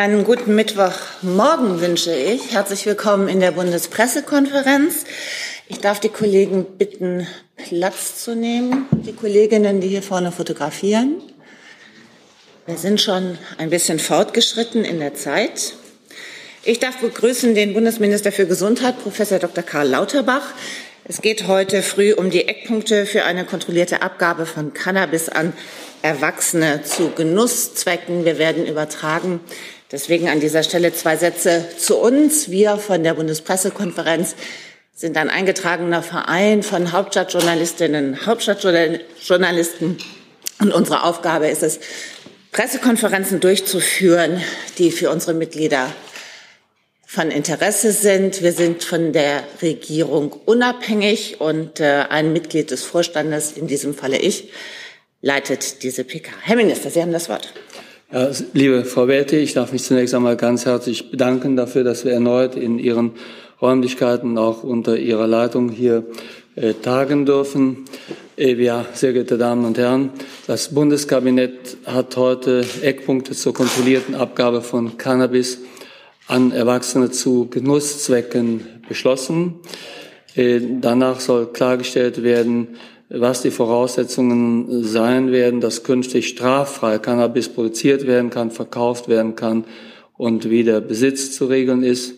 Einen guten Mittwochmorgen wünsche ich. Herzlich willkommen in der Bundespressekonferenz. Ich darf die Kollegen bitten, Platz zu nehmen. Die Kolleginnen, die hier vorne fotografieren. Wir sind schon ein bisschen fortgeschritten in der Zeit. Ich darf begrüßen den Bundesminister für Gesundheit, Professor Dr. Karl Lauterbach. Es geht heute früh um die Eckpunkte für eine kontrollierte Abgabe von Cannabis an Erwachsene zu Genusszwecken. Wir werden übertragen. Deswegen an dieser Stelle zwei Sätze zu uns. Wir von der Bundespressekonferenz sind ein eingetragener Verein von Hauptstadtjournalistinnen, Hauptstadtjournalisten. Und unsere Aufgabe ist es, Pressekonferenzen durchzuführen, die für unsere Mitglieder von Interesse sind. Wir sind von der Regierung unabhängig und äh, ein Mitglied des Vorstandes, in diesem Falle ich, leitet diese PK. Herr Minister, Sie haben das Wort. Ja, liebe Frau Welte, ich darf mich zunächst einmal ganz herzlich bedanken dafür, dass wir erneut in Ihren Räumlichkeiten auch unter Ihrer Leitung hier äh, tagen dürfen. Äh, ja, sehr geehrte Damen und Herren, das Bundeskabinett hat heute Eckpunkte zur kontrollierten Abgabe von Cannabis an Erwachsene zu Genusszwecken beschlossen. Äh, danach soll klargestellt werden, was die Voraussetzungen sein werden, dass künftig straffrei Cannabis produziert werden kann, verkauft werden kann und wie der Besitz zu regeln ist.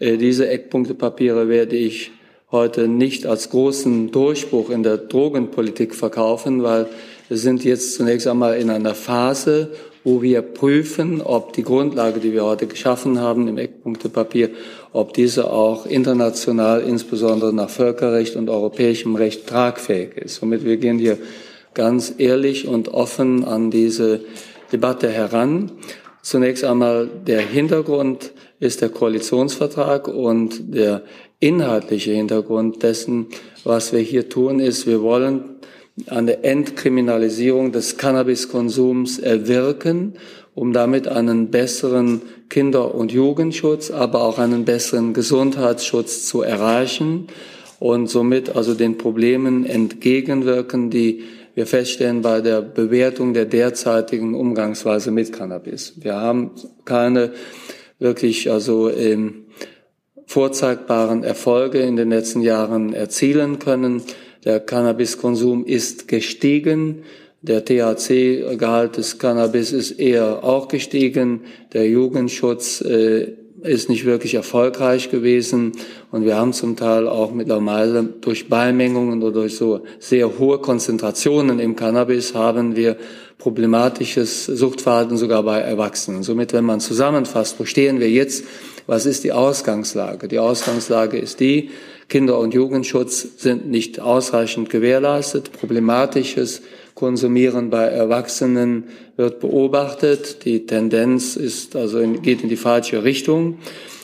Äh, diese Eckpunktepapiere werde ich heute nicht als großen Durchbruch in der Drogenpolitik verkaufen, weil wir sind jetzt zunächst einmal in einer Phase, wo wir prüfen, ob die Grundlage, die wir heute geschaffen haben im Eckpunktepapier, ob diese auch international, insbesondere nach Völkerrecht und europäischem Recht tragfähig ist. Somit wir gehen hier ganz ehrlich und offen an diese Debatte heran. Zunächst einmal der Hintergrund ist der Koalitionsvertrag und der inhaltliche Hintergrund dessen, was wir hier tun, ist, wir wollen eine Entkriminalisierung des Cannabiskonsums erwirken, um damit einen besseren Kinder- und Jugendschutz, aber auch einen besseren Gesundheitsschutz zu erreichen und somit also den Problemen entgegenwirken, die wir feststellen bei der Bewertung der derzeitigen Umgangsweise mit Cannabis. Wir haben keine wirklich also ähm, vorzeigbaren Erfolge in den letzten Jahren erzielen können. Der Cannabiskonsum ist gestiegen. Der THC-Gehalt des Cannabis ist eher auch gestiegen. Der Jugendschutz äh, ist nicht wirklich erfolgreich gewesen. Und wir haben zum Teil auch mittlerweile durch Beimengungen oder durch so sehr hohe Konzentrationen im Cannabis haben wir problematisches Suchtverhalten sogar bei Erwachsenen. Somit, wenn man zusammenfasst, wo stehen wir jetzt? Was ist die Ausgangslage? Die Ausgangslage ist die, Kinder- und Jugendschutz sind nicht ausreichend gewährleistet. Problematisches Konsumieren bei Erwachsenen wird beobachtet. Die Tendenz ist also in, geht in die falsche Richtung.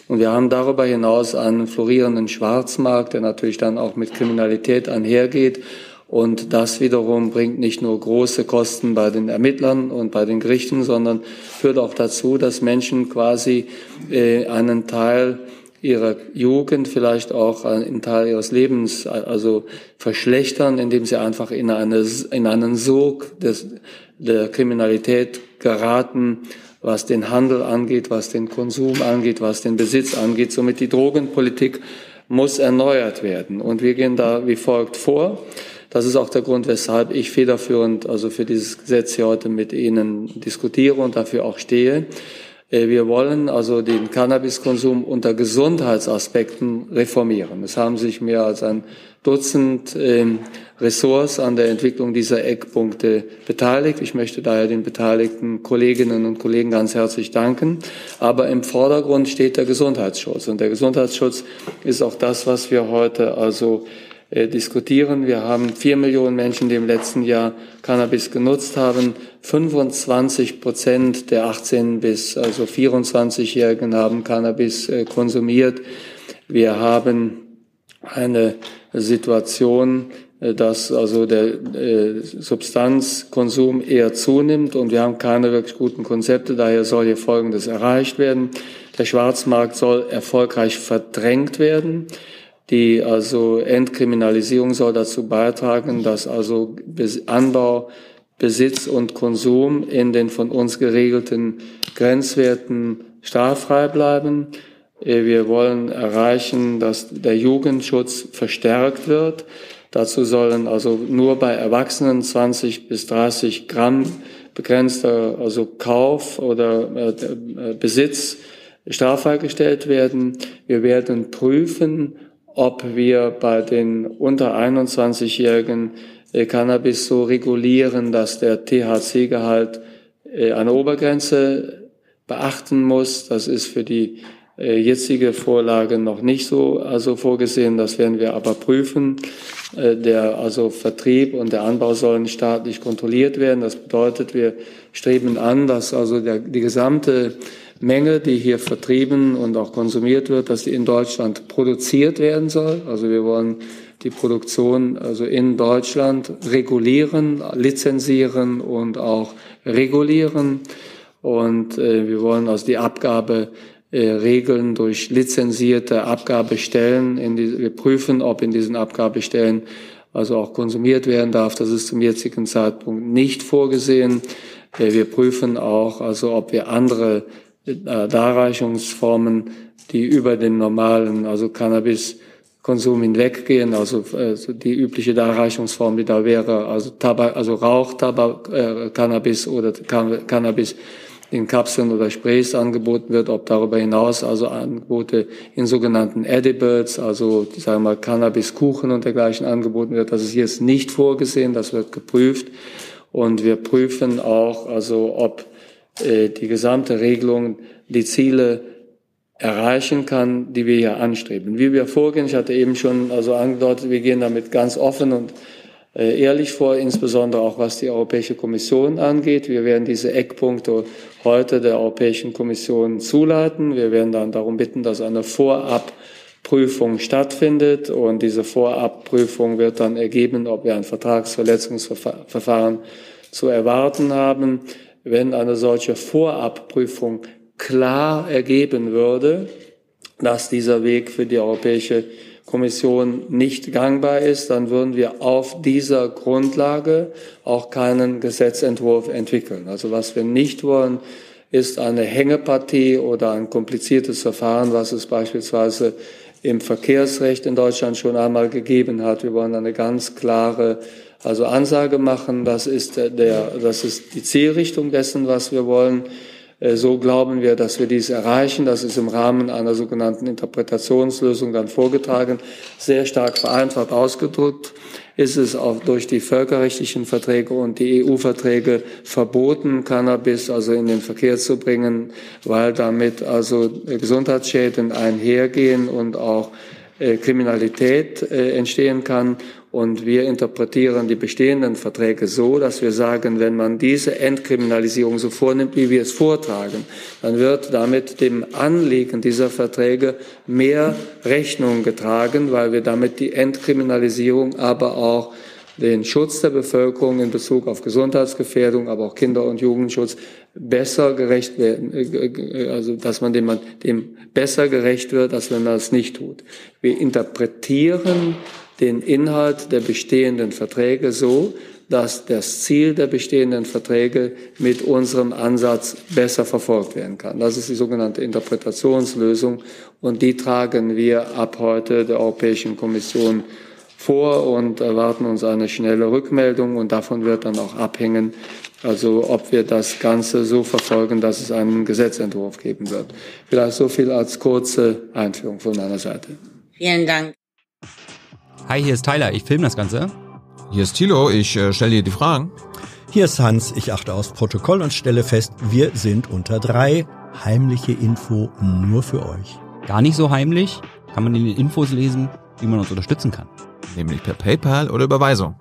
Und wir haben darüber hinaus einen florierenden Schwarzmarkt, der natürlich dann auch mit Kriminalität einhergeht. Und das wiederum bringt nicht nur große Kosten bei den Ermittlern und bei den Gerichten, sondern führt auch dazu, dass Menschen quasi äh, einen Teil ihrer Jugend, vielleicht auch einen Teil ihres Lebens, also verschlechtern, indem sie einfach in, eine, in einen Sog des, der Kriminalität geraten, was den Handel angeht, was den Konsum angeht, was den Besitz angeht. Somit die Drogenpolitik muss erneuert werden. Und wir gehen da wie folgt vor. Das ist auch der Grund, weshalb ich federführend also für dieses Gesetz hier heute mit Ihnen diskutiere und dafür auch stehe. Äh, wir wollen also den Cannabiskonsum unter Gesundheitsaspekten reformieren. Es haben sich mehr als ein Dutzend ähm, Ressorts an der Entwicklung dieser Eckpunkte beteiligt. Ich möchte daher den beteiligten Kolleginnen und Kollegen ganz herzlich danken. Aber im Vordergrund steht der Gesundheitsschutz. Und der Gesundheitsschutz ist auch das, was wir heute also äh, diskutieren. Wir haben vier Millionen Menschen, die im letzten Jahr Cannabis genutzt haben. 25 Prozent der 18 bis also 24-Jährigen haben Cannabis äh, konsumiert. Wir haben eine Situation, äh, dass also der äh, Substanzkonsum eher zunimmt und wir haben keine wirklich guten Konzepte. Daher soll hier Folgendes erreicht werden. Der Schwarzmarkt soll erfolgreich verdrängt werden. Die also Entkriminalisierung soll dazu beitragen, dass also Anbau, Besitz und Konsum in den von uns geregelten Grenzwerten straffrei bleiben. Äh, wir wollen erreichen, dass der Jugendschutz verstärkt wird. Dazu sollen also nur bei Erwachsenen 20 bis 30 Gramm begrenzter also Kauf oder äh, äh, Besitz straffrei gestellt werden. Wir werden prüfen, ob wir bei den unter 21-Jährigen äh, Cannabis so regulieren, dass der THC-Gehalt äh, eine Obergrenze beachten muss. Das ist für die äh, jetzige Vorlage noch nicht so also vorgesehen. Das werden wir aber prüfen. Der also Vertrieb und der Anbau sollen staatlich kontrolliert werden. Das bedeutet, wir streben an, dass also der, die gesamte Menge, die hier vertrieben und auch konsumiert wird, dass die in Deutschland produziert werden soll. Also wir wollen die Produktion also in Deutschland regulieren, lizenzieren und auch regulieren. Und äh, wir wollen also die Abgabe äh, Regeln durch lizenzierte Abgabestellen. In die, wir prüfen, ob in diesen Abgabestellen also auch konsumiert werden darf. Das ist zum jetzigen Zeitpunkt nicht vorgesehen. Äh, wir prüfen auch, also ob wir andere Darreichungsformen, die über den normalen, also Cannabiskonsum hinweggehen, also äh, die übliche Darreichungsform, die da wäre, also Tabak, also Rauch, Tabak, äh, Cannabis oder Cannabis in Kapseln oder Sprays angeboten wird, ob darüber hinaus also Angebote in sogenannten Edibles, also sagen wir mal Cannabiskuchen und dergleichen angeboten wird. Das ist jetzt nicht vorgesehen, das wird geprüft und wir prüfen auch, also ob äh, die gesamte Regelung die Ziele erreichen kann, die wir hier anstreben. Wie wir vorgehen, ich hatte eben schon also angedeutet, wir gehen damit ganz offen und äh, ehrlich vor, insbesondere auch was die Europäische Kommission angeht. Wir werden diese Eckpunkte heute der Europäischen Kommission zuleiten. Wir werden dann darum bitten, dass eine Vorabprüfung stattfindet und diese Vorabprüfung wird dann ergeben, ob wir ein Vertragsverletzungsverfahren zu erwarten haben. Wenn eine solche Vorabprüfung klar ergeben würde, dass dieser Weg für die Europäische Kommission nicht gangbar ist, dann würden wir auf dieser Grundlage auch keinen Gesetzentwurf entwickeln. Also was wir nicht wollen, ist eine Hängepartie oder ein kompliziertes Verfahren, was es beispielsweise im Verkehrsrecht in Deutschland schon einmal gegeben hat. Wir wollen eine ganz klare also Ansage machen. Das ist der, das ist die Zielrichtung dessen, was wir wollen. Äh, so glauben wir, dass wir dies erreichen. Das ist im Rahmen einer sogenannten Interpretationslösung dann vorgetragen. Sehr stark vereinfacht ausgedrückt ist es auch durch die völkerrechtlichen Verträge und die EU-Verträge verboten, Cannabis also in den Verkehr zu bringen, weil damit also Gesundheitsschäden einhergehen und auch äh, Kriminalität äh, entstehen kann. Und wir interpretieren die bestehenden Verträge so, dass wir sagen, wenn man diese Entkriminalisierung so vornimmt, wie wir es vortragen, dann wird damit dem Anliegen dieser Verträge mehr Rechnung getragen, weil wir damit die Entkriminalisierung, aber auch den Schutz der Bevölkerung in Bezug auf Gesundheitsgefährdung, aber auch Kinder- und Jugendschutz besser gerecht werden, äh, äh, also dass man dem, dem besser gerecht wird, als wenn man es nicht tut. Wir interpretieren den Inhalt der bestehenden Verträge so, dass das Ziel der bestehenden Verträge mit unserem Ansatz besser verfolgt werden kann. Das ist die sogenannte Interpretationslösung und die tragen wir ab heute der Europäischen Kommission vor und erwarten uns eine schnelle Rückmeldung und davon wird dann auch abhängen, also ob wir das Ganze so verfolgen, dass es einen Gesetzentwurf geben wird. Vielleicht so viel als kurze Einführung von meiner Seite. Vielen Dank. Hi, hier ist Tyler, ich filme das Ganze. Hier ist Thilo, ich äh, stelle dir die Fragen. Hier ist Hans, ich achte aufs Protokoll und stelle fest, wir sind unter drei. Heimliche Info nur für euch. Gar nicht so heimlich, kann man in den Infos lesen, wie man uns unterstützen kann. Nämlich per PayPal oder Überweisung.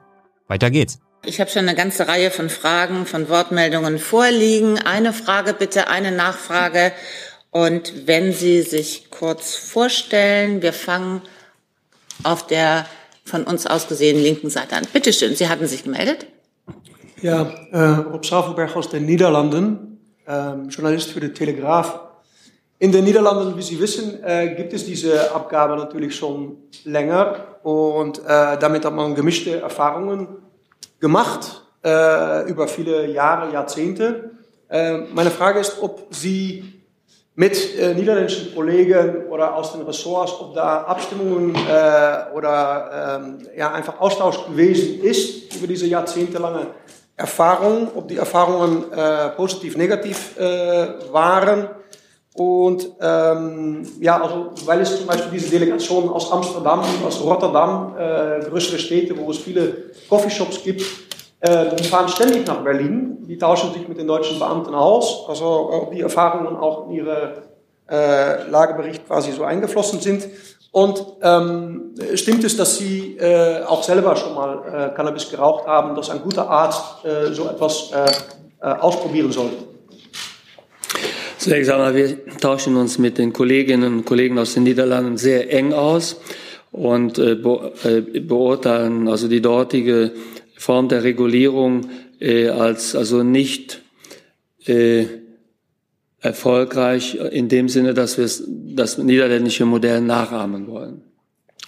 Weiter geht's. Ich habe schon eine ganze Reihe von Fragen, von Wortmeldungen vorliegen. Eine Frage bitte, eine Nachfrage. Und wenn Sie sich kurz vorstellen, wir fangen auf der von uns aus gesehen linken Seite an. Bitte schön, Sie hatten sich gemeldet. Ja, äh, Rob Schafelberg aus den Niederlanden, äh, Journalist für die Telegraaf. In den Niederlanden, wie Sie wissen, äh, gibt es diese Abgabe natürlich schon länger und äh, damit hat man gemischte Erfahrungen gemacht äh, über viele Jahre, Jahrzehnte. Äh, meine Frage ist, ob Sie mit äh, niederländischen Kollegen oder aus den Ressorts, ob da Abstimmungen äh, oder ähm, ja, einfach Austausch gewesen ist über diese jahrzehntelange Erfahrung, ob die Erfahrungen äh, positiv, negativ äh, waren. Und ähm, ja, also weil es zum Beispiel diese Delegationen aus Amsterdam, aus Rotterdam, äh, größere Städte, wo es viele Coffeeshops gibt, äh, die fahren ständig nach Berlin. Die tauschen sich mit den deutschen Beamten aus. Also ob die Erfahrungen auch in ihre äh, Lagebericht quasi so eingeflossen sind. Und ähm, stimmt es, dass Sie äh, auch selber schon mal äh, Cannabis geraucht haben, dass ein guter Arzt äh, so etwas äh, äh, ausprobieren sollte? Zunächst einmal, wir tauschen uns mit den Kolleginnen und Kollegen aus den Niederlanden sehr eng aus und äh, beurteilen also die dortige Form der Regulierung als also nicht erfolgreich in dem Sinne, dass wir das niederländische Modell nachahmen wollen.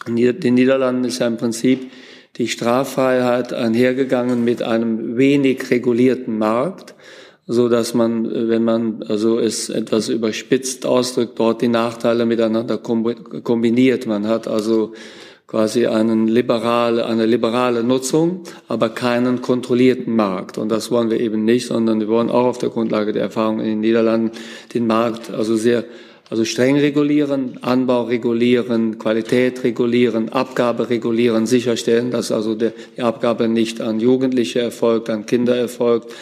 In den Niederlanden ist ja im Prinzip die Straffreiheit einhergegangen mit einem wenig regulierten Markt, so dass man, wenn man also es etwas überspitzt ausdrückt, dort die Nachteile miteinander kombiniert. Man hat also quasi einen liberale, eine liberale Nutzung, aber keinen kontrollierten Markt. Und das wollen wir eben nicht, sondern wir wollen auch auf der Grundlage der Erfahrung in den Niederlanden den Markt also sehr also streng regulieren, Anbau regulieren, Qualität regulieren, Abgabe regulieren, sicherstellen, dass also die Abgabe nicht an Jugendliche erfolgt, an Kinder erfolgt.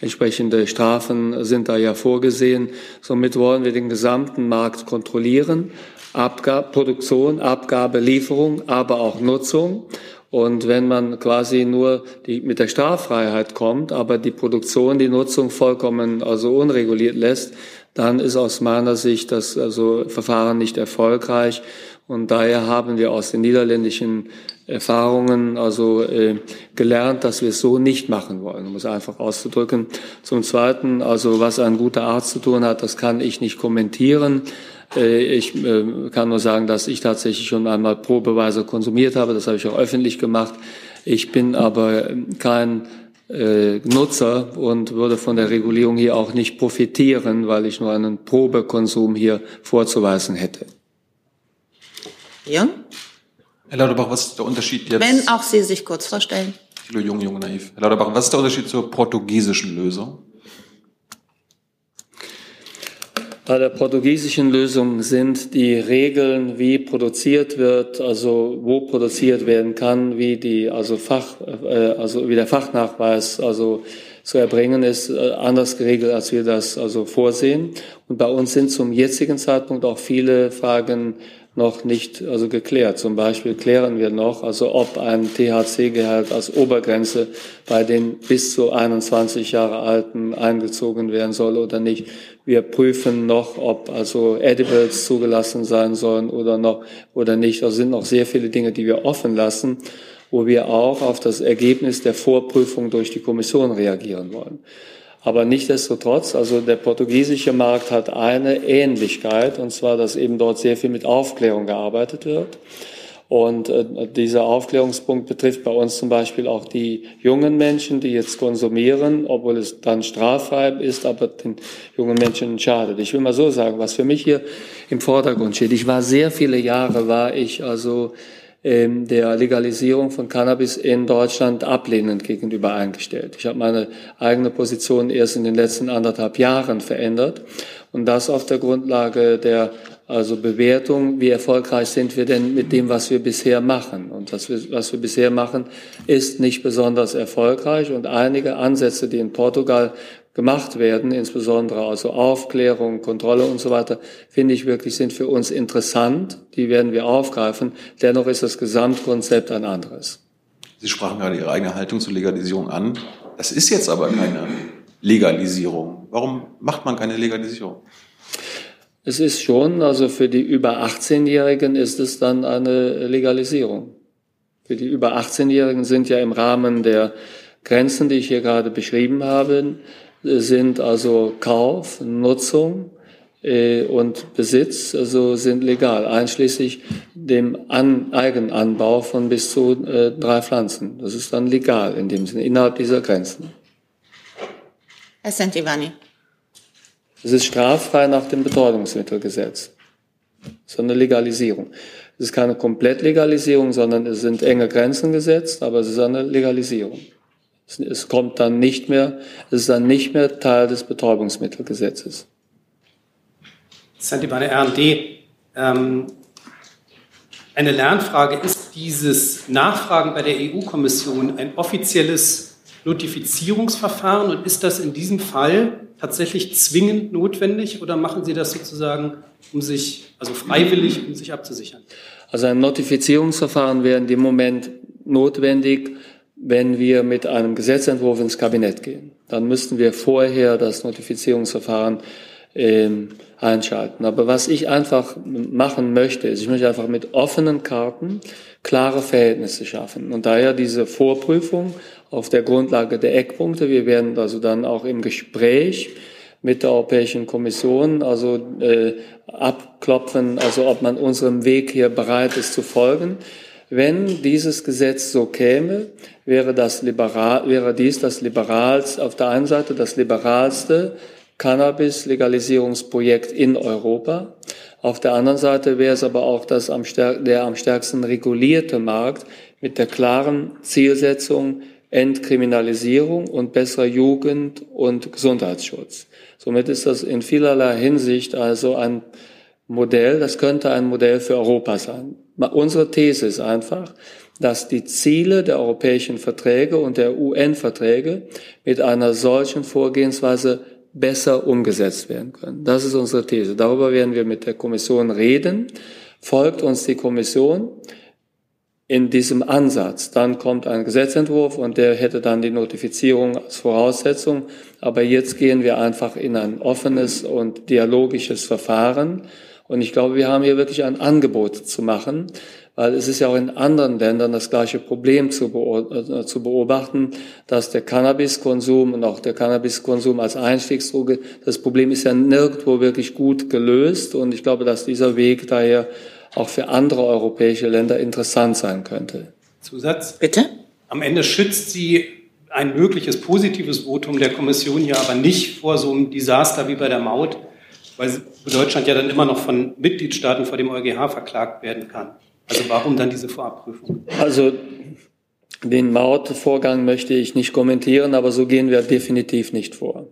Entsprechende Strafen sind da ja vorgesehen. Somit wollen wir den gesamten Markt kontrollieren Abgabe, Produktion, Abgabe, Lieferung, aber auch Nutzung. Und wenn man quasi nur die, mit der Straffreiheit kommt, aber die Produktion, die Nutzung vollkommen also unreguliert lässt, dann ist aus meiner Sicht das also Verfahren nicht erfolgreich. Und daher haben wir aus den niederländischen Erfahrungen also äh, gelernt, dass wir es so nicht machen wollen, um es einfach auszudrücken. Zum Zweiten, also was ein guter Arzt zu tun hat, das kann ich nicht kommentieren. Äh, ich äh, kann nur sagen, dass ich tatsächlich schon einmal probeweise konsumiert habe. Das habe ich auch öffentlich gemacht. Ich bin aber kein äh, Nutzer und würde von der Regulierung hier auch nicht profitieren, weil ich nur einen Probekonsum hier vorzuweisen hätte. Ja? Herr Lauterbach, was ist der Unterschied jetzt? Wenn auch Sie sich kurz vorstellen. Hallo, jung, jung, naiv. Herr Lauterbach, was ist der Unterschied zur portugiesischen Lösung? Bei der portugiesischen Lösung sind die Regeln, wie produziert wird, also wo produziert werden kann, wie die also Fach, äh, also wie der Fachnachweis also zu erbringen ist, äh, anders geregelt, als wir das also vorsehen. Und bei uns sind zum jetzigen Zeitpunkt auch viele Fragen noch nicht also geklärt. Zum Beispiel klären wir noch, also ob ein THC-Gehalt als Obergrenze bei den bis zu 21 Jahre Alten eingezogen werden soll oder nicht. Wir prüfen noch, ob also Edibles zugelassen sein sollen oder noch oder nicht. Da sind noch sehr viele Dinge, die wir offen lassen, wo wir auch auf das Ergebnis der Vorprüfung durch die Kommission reagieren wollen. Aber nichtdestotrotz, also der portugiesische Markt hat eine Ähnlichkeit, und zwar, dass eben dort sehr viel mit Aufklärung gearbeitet wird. Und äh, dieser Aufklärungspunkt betrifft bei uns zum Beispiel auch die jungen Menschen, die jetzt konsumieren, obwohl es dann straffrei ist, aber den jungen Menschen schadet. Ich will mal so sagen, was für mich hier im Vordergrund steht. Ich war sehr viele Jahre, war ich also der Legalisierung von Cannabis in Deutschland ablehnend gegenüber eingestellt. Ich habe meine eigene Position erst in den letzten anderthalb Jahren verändert und das auf der Grundlage der also Bewertung, wie erfolgreich sind wir denn mit dem, was wir bisher machen. Und das, was wir bisher machen, ist nicht besonders erfolgreich. Und einige Ansätze, die in Portugal gemacht werden, insbesondere also Aufklärung, Kontrolle und so weiter, finde ich wirklich sind für uns interessant. Die werden wir aufgreifen. Dennoch ist das Gesamtkonzept ein anderes. Sie sprachen gerade Ihre eigene Haltung zur Legalisierung an. Das ist jetzt aber keine Legalisierung. Warum macht man keine Legalisierung? Es ist schon, also für die über 18-Jährigen ist es dann eine Legalisierung. Für die über 18-Jährigen sind ja im Rahmen der Grenzen, die ich hier gerade beschrieben habe, sind also Kauf, Nutzung äh, und Besitz also sind legal, einschließlich dem An Eigenanbau von bis zu äh, drei Pflanzen. Das ist dann legal in dem Sinne, innerhalb dieser Grenzen. Herr Santivani. Es ist straffrei nach dem Betäubungsmittelgesetz. So eine Legalisierung. Es ist keine Komplettlegalisierung, sondern es sind enge Grenzen gesetzt, aber es ist eine Legalisierung. Es kommt dann nicht mehr, es ist dann nicht mehr Teil des Betäubungsmittelgesetzes. Santi bei der RD. Ähm, eine Lernfrage. Ist dieses Nachfragen bei der EU-Kommission ein offizielles Notifizierungsverfahren und ist das in diesem Fall tatsächlich zwingend notwendig oder machen Sie das sozusagen, um sich, also freiwillig, um sich abzusichern? Also ein Notifizierungsverfahren wäre in dem Moment notwendig, wenn wir mit einem Gesetzentwurf ins Kabinett gehen. Dann müssten wir vorher das Notifizierungsverfahren äh, einschalten. Aber was ich einfach machen möchte, ist, ich möchte einfach mit offenen Karten klare Verhältnisse schaffen. Und daher diese Vorprüfung auf der Grundlage der Eckpunkte. Wir werden also dann auch im Gespräch mit der Europäischen Kommission also äh, abklopfen, also ob man unserem Weg hier bereit ist zu folgen. Wenn dieses Gesetz so käme, wäre, das liberal, wäre dies das liberalste, auf der einen Seite das liberalste Cannabis-Legalisierungsprojekt in Europa. Auf der anderen Seite wäre es aber auch das am der am stärksten regulierte Markt mit der klaren Zielsetzung Entkriminalisierung und besserer Jugend- und Gesundheitsschutz. Somit ist das in vielerlei Hinsicht also ein Modell, das könnte ein Modell für Europa sein. Unsere These ist einfach, dass die Ziele der europäischen Verträge und der UN-Verträge mit einer solchen Vorgehensweise besser umgesetzt werden können. Das ist unsere These. Darüber werden wir mit der Kommission reden. Folgt uns die Kommission in diesem Ansatz. Dann kommt ein Gesetzentwurf und der hätte dann die Notifizierung als Voraussetzung. Aber jetzt gehen wir einfach in ein offenes und dialogisches Verfahren. Und ich glaube, wir haben hier wirklich ein Angebot zu machen, weil es ist ja auch in anderen Ländern das gleiche Problem zu, äh, zu beobachten, dass der Cannabiskonsum und auch der Cannabiskonsum als Einstiegsdroge, das Problem ist ja nirgendwo wirklich gut gelöst und ich glaube, dass dieser Weg daher auch für andere europäische Länder interessant sein könnte. Zusatz? Bitte? Am Ende schützt sie ein mögliches positives Votum der Kommission ja aber nicht vor so einem Desaster wie bei der Maut, weil Deutschland ja dann immer noch von Mitgliedstaaten vor dem EuGH verklagt werden kann. Also warum dann diese Vorabprüfung? Also den Mautvorgang möchte ich nicht kommentieren, aber so gehen wir definitiv nicht vor.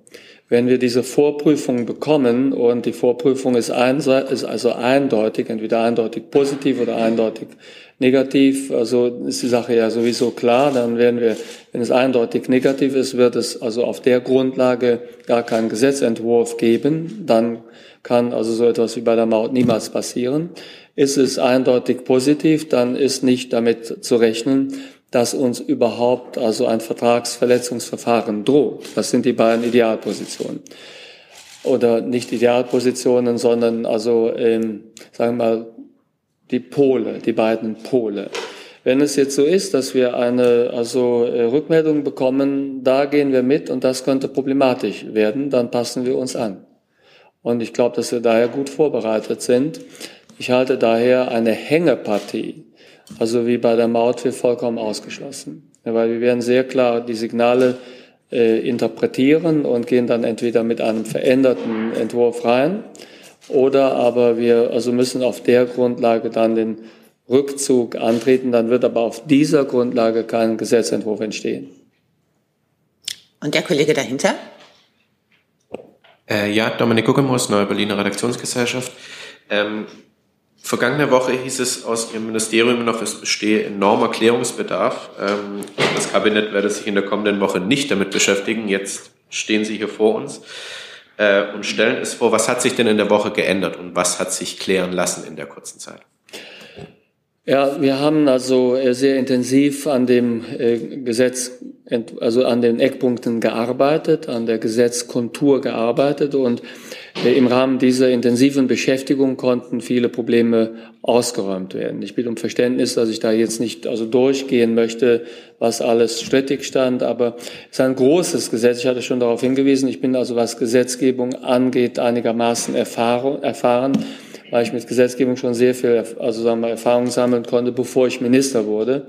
Wenn wir diese Vorprüfung bekommen und die Vorprüfung ist, ist also eindeutig, entweder eindeutig positiv oder eindeutig negativ, also ist die Sache ja sowieso klar, dann werden wir, wenn es eindeutig negativ ist, wird es also auf der Grundlage gar keinen Gesetzentwurf geben, dann kann also so etwas wie bei der Maut niemals passieren. Ist es eindeutig positiv, dann ist nicht damit zu rechnen, dass uns überhaupt also ein Vertragsverletzungsverfahren droht. Das sind die beiden Idealpositionen. Oder nicht Idealpositionen, sondern also, ähm, sagen wir mal, die Pole, die beiden Pole. Wenn es jetzt so ist, dass wir eine also äh, Rückmeldung bekommen, da gehen wir mit und das könnte problematisch werden, dann passen wir uns an. Und ich glaube, dass wir daher gut vorbereitet sind. Ich halte daher eine Hängepartie, also wie bei der Maut, für vollkommen ausgeschlossen. Weil wir werden sehr klar die Signale äh, interpretieren und gehen dann entweder mit einem veränderten Entwurf rein oder aber wir also müssen auf der Grundlage dann den Rückzug antreten. Dann wird aber auf dieser Grundlage kein Gesetzentwurf entstehen. Und der Kollege dahinter? Äh, ja, Dominik Guggemus, Neue Berliner Redaktionsgesellschaft. Ähm, Vergangene Woche hieß es aus Ihrem Ministerium noch, es bestehe enormer Klärungsbedarf. Ähm, das Kabinett werde sich in der kommenden Woche nicht damit beschäftigen. Jetzt stehen Sie hier vor uns äh, und stellen es vor. Was hat sich denn in der Woche geändert und was hat sich klären lassen in der kurzen Zeit? Ja, wir haben also äh, sehr intensiv an dem äh, Gesetz, also an den Eckpunkten gearbeitet, an der Gesetzkontur gearbeitet und äh, im Rahmen dieser intensiven Beschäftigung konnten viele Probleme ausgeräumt werden. Ich bitte um Verständnis, dass ich da jetzt nicht also durchgehen möchte, was alles strittig stand, aber es ist ein großes Gesetz. Ich hatte schon darauf hingewiesen. Ich bin also, was Gesetzgebung angeht, einigermaßen erfahren weil ich mit Gesetzgebung schon sehr viel, also sagen wir, Erfahrung sammeln konnte, bevor ich Minister wurde.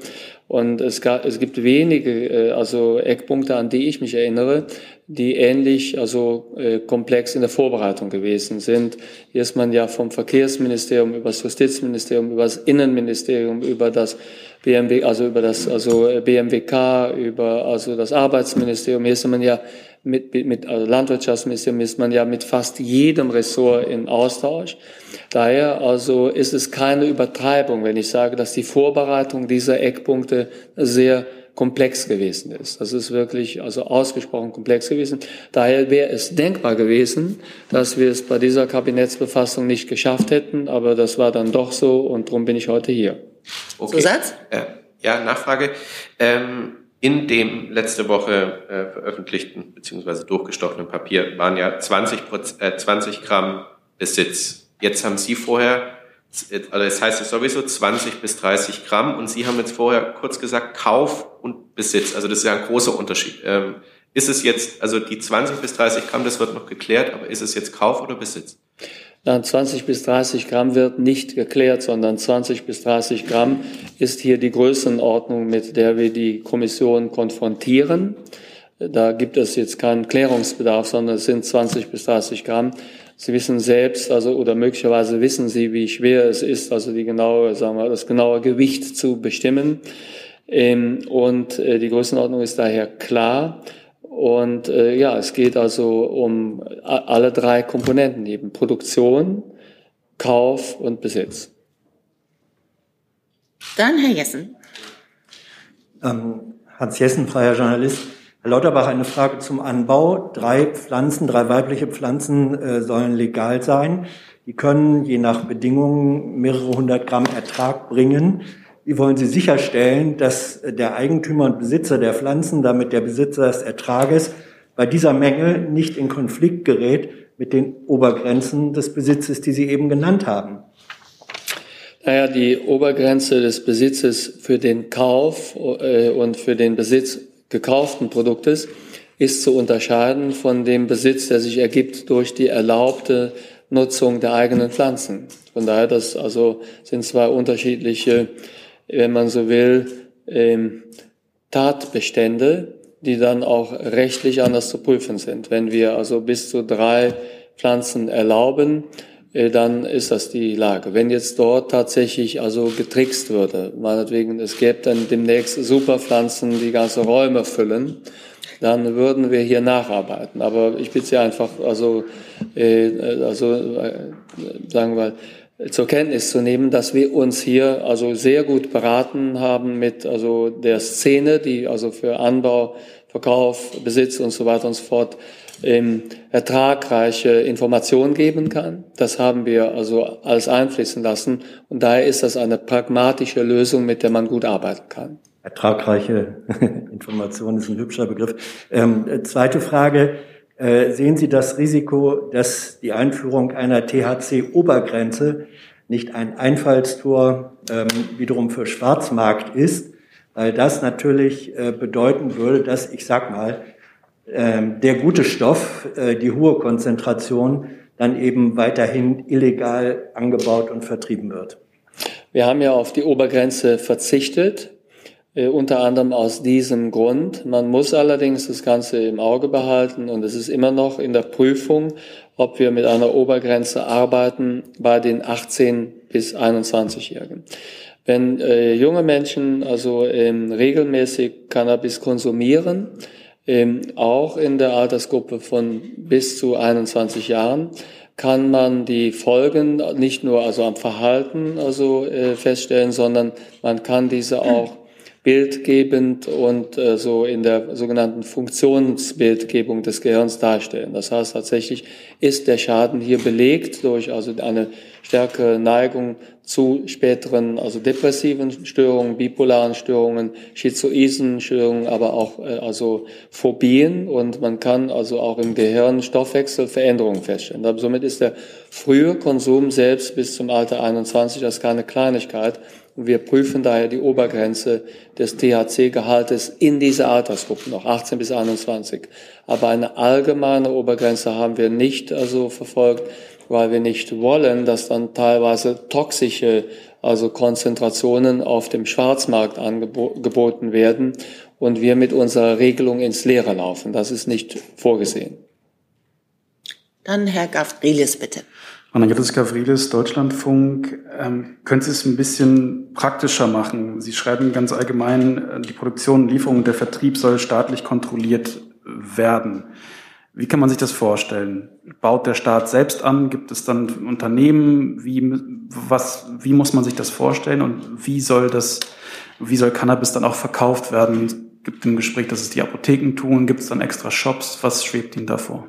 Und es, gab, es gibt wenige, äh, also Eckpunkte, an die ich mich erinnere, die ähnlich, also äh, komplex in der Vorbereitung gewesen sind. Hier ist man ja vom Verkehrsministerium über das Justizministerium, über das Innenministerium, über das BMW, also über das also BMWK, über also das Arbeitsministerium. Hier ist man ja mit, mit also Landwirtschaftsministerium ist man ja mit fast jedem Ressort in Austausch. Daher also ist es keine Übertreibung, wenn ich sage, dass die Vorbereitung dieser Eckpunkte sehr komplex gewesen ist. Das ist wirklich also ausgesprochen komplex gewesen. Daher wäre es denkbar gewesen, dass wir es bei dieser Kabinettsbefassung nicht geschafft hätten, aber das war dann doch so und darum bin ich heute hier. Okay. Zusatz? Äh, ja, Nachfrage. Ähm, in dem letzte Woche äh, veröffentlichten bzw. durchgestochenen Papier waren ja 20, äh, 20 Gramm Besitz. Jetzt haben Sie vorher, also das heißt es sowieso 20 bis 30 Gramm und Sie haben jetzt vorher kurz gesagt Kauf und Besitz. Also das ist ja ein großer Unterschied. Ähm, ist es jetzt, also die 20 bis 30 Gramm, das wird noch geklärt, aber ist es jetzt Kauf oder Besitz? Dann 20 bis 30 Gramm wird nicht geklärt, sondern 20 bis 30 Gramm ist hier die Größenordnung, mit der wir die Kommission konfrontieren. Da gibt es jetzt keinen Klärungsbedarf, sondern es sind 20 bis 30 Gramm. Sie wissen selbst, also oder möglicherweise wissen Sie, wie schwer es ist, also die genaue, sagen wir, das genaue Gewicht zu bestimmen. Ähm, und äh, die Größenordnung ist daher klar. Und äh, ja, es geht also um alle drei Komponenten eben. Produktion, Kauf und Besitz. Dann Herr Jessen. Ähm, Hans Jessen, freier Journalist. Herr Lauterbach, eine Frage zum Anbau. Drei Pflanzen, drei weibliche Pflanzen äh, sollen legal sein. Die können je nach Bedingungen mehrere hundert Gramm Ertrag bringen. Wie wollen Sie sicherstellen, dass der Eigentümer und Besitzer der Pflanzen, damit der Besitzer des Ertrages, bei dieser Menge nicht in Konflikt gerät mit den Obergrenzen des Besitzes, die Sie eben genannt haben? Naja, die Obergrenze des Besitzes für den Kauf äh, und für den Besitz gekauften Produktes ist zu unterscheiden von dem Besitz, der sich ergibt durch die erlaubte Nutzung der eigenen Pflanzen. Von daher, das also sind zwei unterschiedliche wenn man so will, ähm, Tatbestände, die dann auch rechtlich anders zu prüfen sind. Wenn wir also bis zu drei Pflanzen erlauben, äh, dann ist das die Lage. Wenn jetzt dort tatsächlich also getrickst würde, meinetwegen, es gäbe dann demnächst Superpflanzen, die ganze Räume füllen, dann würden wir hier nacharbeiten. Aber ich bitte Sie einfach, also, äh, also äh, sagen wir mal, zur Kenntnis zu nehmen, dass wir uns hier also sehr gut beraten haben mit also der Szene, die also für Anbau, Verkauf, Besitz und so weiter und so fort ähm, ertragreiche Informationen geben kann. Das haben wir also alles einfließen lassen und daher ist das eine pragmatische Lösung, mit der man gut arbeiten kann. Ertragreiche Information ist ein hübscher Begriff. Ähm, zweite Frage. Äh, sehen Sie das Risiko, dass die Einführung einer THC-Obergrenze nicht ein Einfallstor ähm, wiederum für Schwarzmarkt ist, weil das natürlich äh, bedeuten würde, dass, ich sag mal, ähm, der gute Stoff, äh, die hohe Konzentration dann eben weiterhin illegal angebaut und vertrieben wird. Wir haben ja auf die Obergrenze verzichtet. Äh, unter anderem aus diesem Grund. Man muss allerdings das Ganze im Auge behalten und es ist immer noch in der Prüfung, ob wir mit einer Obergrenze arbeiten bei den 18 bis 21-Jährigen. Wenn äh, junge Menschen also ähm, regelmäßig Cannabis konsumieren, ähm, auch in der Altersgruppe von bis zu 21 Jahren, kann man die Folgen nicht nur also am Verhalten also äh, feststellen, sondern man kann diese auch bildgebend und äh, so in der sogenannten Funktionsbildgebung des Gehirns darstellen. Das heißt, tatsächlich ist der Schaden hier belegt durch also eine stärkere Neigung zu späteren, also depressiven Störungen, bipolaren Störungen, schizoiden Störungen, aber auch äh, also Phobien und man kann also auch im Gehirn Stoffwechselveränderungen feststellen. Somit ist der frühe Konsum selbst bis zum Alter 21 das keine Kleinigkeit wir prüfen daher die Obergrenze des THC-Gehaltes in dieser Altersgruppe noch, 18 bis 21. Aber eine allgemeine Obergrenze haben wir nicht also verfolgt. weil wir nicht wollen, dass dann teilweise toxische also Konzentrationen auf dem Schwarzmarkt angeboten werden und wir mit unserer Regelung ins Leere laufen. Das ist nicht vorgesehen. Dann Herr Gavrilis, bitte. Anna-Grettis Gavrilis, Deutschlandfunk. Ähm, können Sie es ein bisschen praktischer machen? Sie schreiben ganz allgemein, äh, die Produktion, Lieferung und der Vertrieb soll staatlich kontrolliert werden. Wie kann man sich das vorstellen? Baut der Staat selbst an? Gibt es dann Unternehmen? Wie, was, wie muss man sich das vorstellen? Und wie soll das, wie soll Cannabis dann auch verkauft werden? Gibt im Gespräch, dass es die Apotheken tun? Gibt es dann extra Shops? Was schwebt Ihnen davor?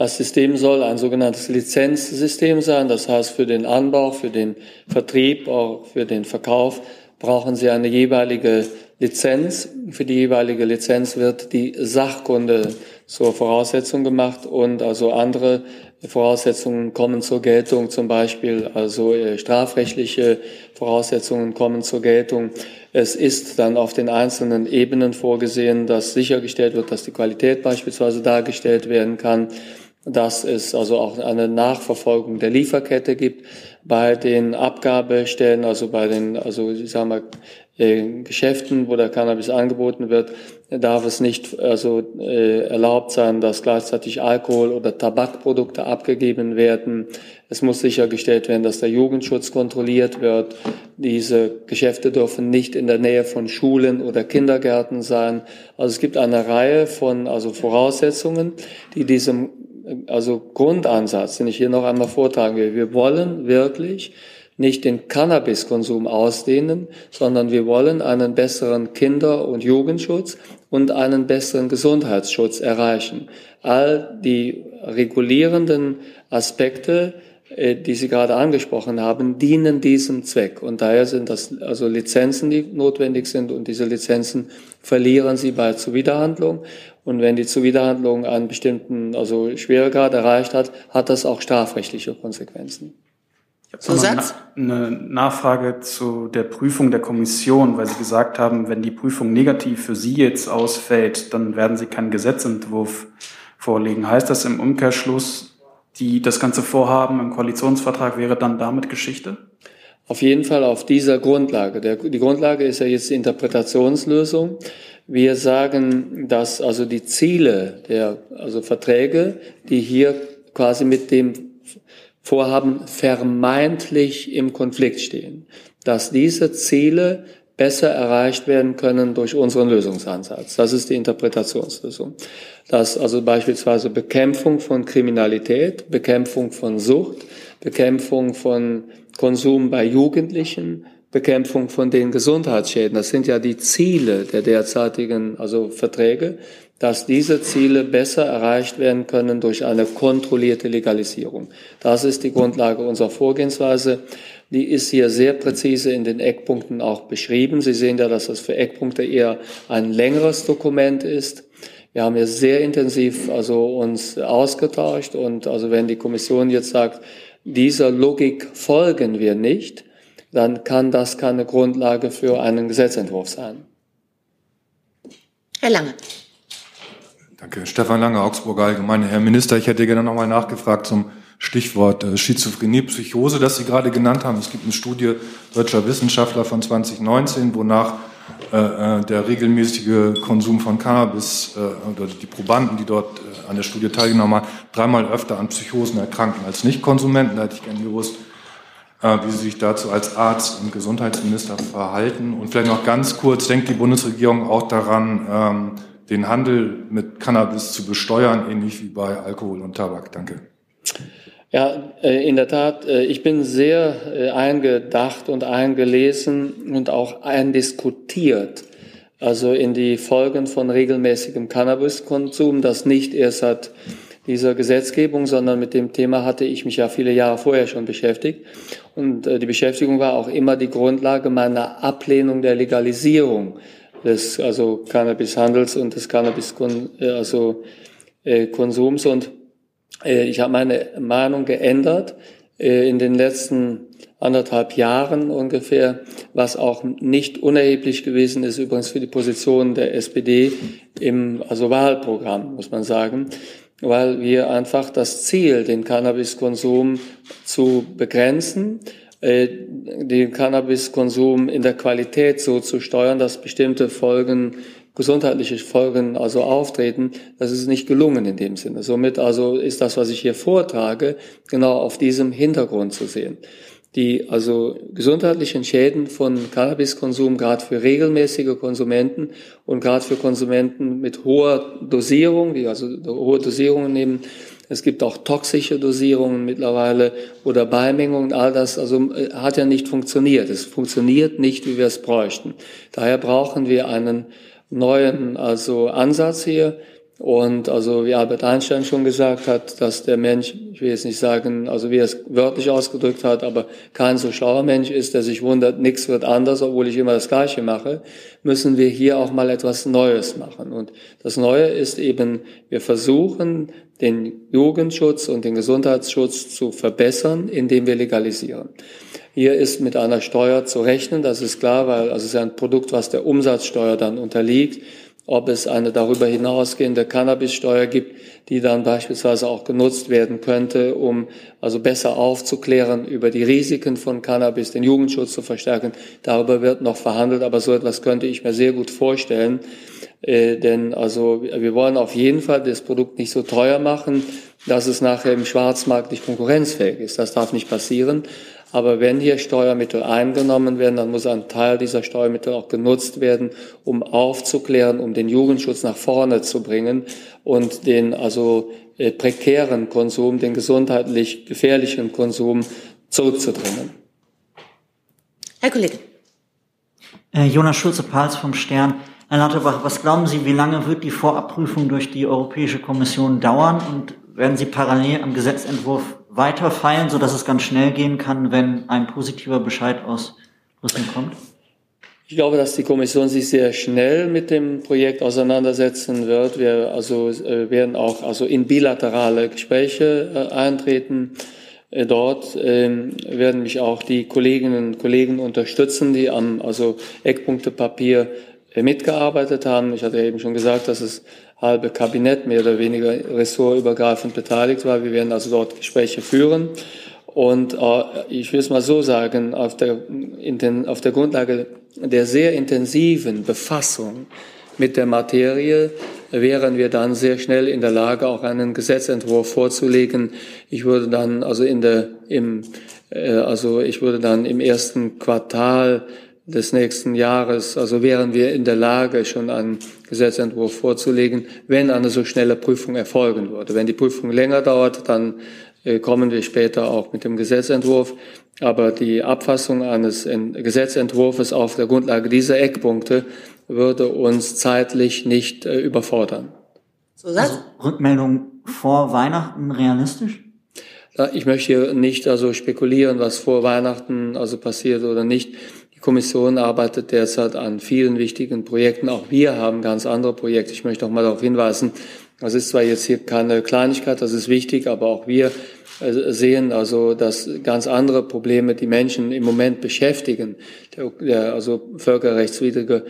Das System soll ein sogenanntes Lizenzsystem sein. Das heißt, für den Anbau, für den Vertrieb, auch für den Verkauf brauchen Sie eine jeweilige Lizenz. Für die jeweilige Lizenz wird die Sachkunde zur Voraussetzung gemacht und also andere Voraussetzungen kommen zur Geltung, zum Beispiel also äh, strafrechtliche Voraussetzungen kommen zur Geltung. Es ist dann auf den einzelnen Ebenen vorgesehen, dass sichergestellt wird, dass die Qualität beispielsweise dargestellt werden kann, dass es also auch eine Nachverfolgung der Lieferkette gibt bei den Abgabestellen, also bei den, also ich sag mal, äh, Geschäften, wo der Cannabis angeboten wird, darf es nicht also äh, erlaubt sein, dass gleichzeitig Alkohol oder Tabakprodukte abgegeben werden. Es muss sichergestellt werden, dass der Jugendschutz kontrolliert wird. Diese Geschäfte dürfen nicht in der Nähe von Schulen oder Kindergärten sein. Also es gibt eine Reihe von also Voraussetzungen, die diesem also Grundansatz, den ich hier noch einmal vortragen will. Wir wollen wirklich nicht den Cannabiskonsum ausdehnen, sondern wir wollen einen besseren Kinder- und Jugendschutz und einen besseren Gesundheitsschutz erreichen. All die regulierenden Aspekte, die Sie gerade angesprochen haben, dienen diesem Zweck. Und daher sind das also Lizenzen, die notwendig sind. Und diese Lizenzen verlieren Sie bei Zuwiderhandlung. Und wenn die Zuwiderhandlung einen bestimmten, also Schweregrad erreicht hat, hat das auch strafrechtliche Konsequenzen. Zusatz? Eine Nachfrage zu der Prüfung der Kommission, weil Sie gesagt haben, wenn die Prüfung negativ für Sie jetzt ausfällt, dann werden Sie keinen Gesetzentwurf vorlegen. Heißt das im Umkehrschluss, die, das ganze Vorhaben im Koalitionsvertrag wäre dann damit Geschichte? Auf jeden Fall auf dieser Grundlage. Der, die Grundlage ist ja jetzt die Interpretationslösung. Wir sagen, dass also die Ziele der also Verträge, die hier quasi mit dem Vorhaben vermeintlich im Konflikt stehen, dass diese Ziele besser erreicht werden können durch unseren Lösungsansatz. Das ist die Interpretationslösung. Dass also beispielsweise Bekämpfung von Kriminalität, Bekämpfung von Sucht, Bekämpfung von Konsum bei Jugendlichen, Bekämpfung von den Gesundheitsschäden, das sind ja die Ziele der derzeitigen also Verträge, dass diese Ziele besser erreicht werden können durch eine kontrollierte Legalisierung. Das ist die Grundlage unserer Vorgehensweise. Die ist hier sehr präzise in den Eckpunkten auch beschrieben. Sie sehen ja, dass das für Eckpunkte eher ein längeres Dokument ist. Wir haben hier sehr intensiv also uns ausgetauscht und also wenn die Kommission jetzt sagt, dieser Logik folgen wir nicht, dann kann das keine Grundlage für einen Gesetzentwurf sein. Herr Lange. Danke. Stefan Lange, Augsburger Allgemeine. Herr Minister, ich hätte gerne nochmal nachgefragt zum Stichwort äh, Schizophrenie, Psychose, das Sie gerade genannt haben. Es gibt eine Studie deutscher Wissenschaftler von 2019, wonach äh, äh, der regelmäßige Konsum von Cannabis äh, oder die Probanden, die dort äh, an der Studie teilgenommen haben, dreimal öfter an Psychosen erkranken als Nichtkonsumenten. Da hätte ich gerne gewusst, äh, wie Sie sich dazu als Arzt und Gesundheitsminister verhalten. Und vielleicht noch ganz kurz, denkt die Bundesregierung auch daran, ähm, den Handel mit Cannabis zu besteuern, ähnlich wie bei Alkohol und Tabak. Danke. Ja, äh, in der Tat, äh, ich bin sehr äh, eingedacht und eingelesen und auch eindiskutiert, also in die Folgen von regelmäßigem Cannabiskonsum, das nicht erst seit dieser Gesetzgebung, sondern mit dem Thema hatte ich mich ja viele Jahre vorher schon beschäftigt. Und die Beschäftigung war auch immer die Grundlage meiner Ablehnung der Legalisierung des also Cannabishandels und des Cannabis äh, also äh, und ich habe meine Meinung geändert äh, in den letzten anderthalb Jahren ungefähr, was auch nicht unerheblich gewesen ist übrigens für die Position der SPD im also Wahlprogramm muss man sagen. weil wir einfach das Ziel, den Cannabiskonsum zu begrenzen, äh, den Cannabiskonsum in der Qualität so zu steuern, dass bestimmte Folgen gesundheitliche Folgen also auftreten, das ist nicht gelungen in dem Sinne. Somit also ist das, was ich hier vortrage, genau auf diesem Hintergrund zu sehen. Die also gesundheitlichen Schäden von Cannabiskonsum gerade für regelmäßige Konsumenten und gerade für Konsumenten mit hoher Dosierung, die also hohe Dosierungen nehmen, es gibt auch toxische Dosierungen mittlerweile oder Beimengungen, all das also äh, hat ja nicht funktioniert. Es funktioniert nicht, wie wir es bräuchten. Daher brauchen wir einen neuen also Ansatz hier. Und also wie Albert Einstein schon gesagt hat, dass der Mensch, ich will jetzt nicht sagen, also wie er es wörtlich ausgedrückt hat, aber kein so schlauer Mensch ist, der sich wundert, nichts wird anders, obwohl ich immer das Gleiche mache, müssen wir hier auch mal etwas Neues machen. Und das Neue ist eben, wir versuchen, den Jugendschutz und den Gesundheitsschutz zu verbessern, indem wir legalisieren. Hier ist mit einer Steuer zu rechnen, das ist klar, weil also es ist ein Produkt, was der Umsatzsteuer dann unterliegt. Ob es eine darüber hinausgehende Cannabissteuer gibt, die dann beispielsweise auch genutzt werden könnte, um also besser aufzuklären über die Risiken von Cannabis, den Jugendschutz zu verstärken. Darüber wird noch verhandelt, aber so etwas könnte ich mir sehr gut vorstellen. Äh, denn also wir wollen auf jeden Fall das Produkt nicht so teuer machen, dass es nachher im Schwarzmarkt nicht konkurrenzfähig ist. Das darf nicht passieren. Aber wenn hier Steuermittel eingenommen werden, dann muss ein Teil dieser Steuermittel auch genutzt werden, um aufzuklären, um den Jugendschutz nach vorne zu bringen und den also äh, prekären Konsum, den gesundheitlich gefährlichen Konsum zurückzudrängen. Herr Kollege. Äh, Jonas Schulze-Pals vom Stern. Herr Lauterbach, was glauben Sie, wie lange wird die Vorabprüfung durch die Europäische Kommission dauern und werden Sie parallel am Gesetzentwurf weiterfeilen, sodass es ganz schnell gehen kann, wenn ein positiver Bescheid aus Brüssel kommt? Ich glaube, dass die Kommission sich sehr schnell mit dem Projekt auseinandersetzen wird. Wir also äh, werden auch also in bilaterale Gespräche äh, eintreten. Äh, dort ähm, werden mich auch die Kolleginnen und Kollegen unterstützen, die am also Eckpunktepapier mitgearbeitet haben. Ich hatte eben schon gesagt, dass es halbe Kabinett mehr oder weniger ressortübergreifend beteiligt war. Wir werden also dort Gespräche führen. Und äh, ich will es mal so sagen, auf der, den, auf der Grundlage der sehr intensiven Befassung mit der Materie wären wir dann sehr schnell in der Lage, auch einen Gesetzentwurf vorzulegen. Ich würde dann also in der, im, äh, also ich würde dann im ersten Quartal des nächsten Jahres, also wären wir in der Lage, schon einen Gesetzentwurf vorzulegen, wenn eine so schnelle Prüfung erfolgen würde. Wenn die Prüfung länger dauert, dann äh, kommen wir später auch mit dem Gesetzentwurf. Aber die Abfassung eines Gesetzentwurfs auf der Grundlage dieser Eckpunkte würde uns zeitlich nicht äh, überfordern. So also Rückmeldung vor Weihnachten realistisch? Ich möchte hier nicht also spekulieren, was vor Weihnachten also passiert oder nicht. Die Kommission arbeitet derzeit an vielen wichtigen Projekten. Auch wir haben ganz andere Projekte. Ich möchte noch mal darauf hinweisen, das ist zwar jetzt hier keine Kleinigkeit, das ist wichtig, aber auch wir äh, sehen also, dass ganz andere Probleme die Menschen im Moment beschäftigen. Der also völkerrechtswidrige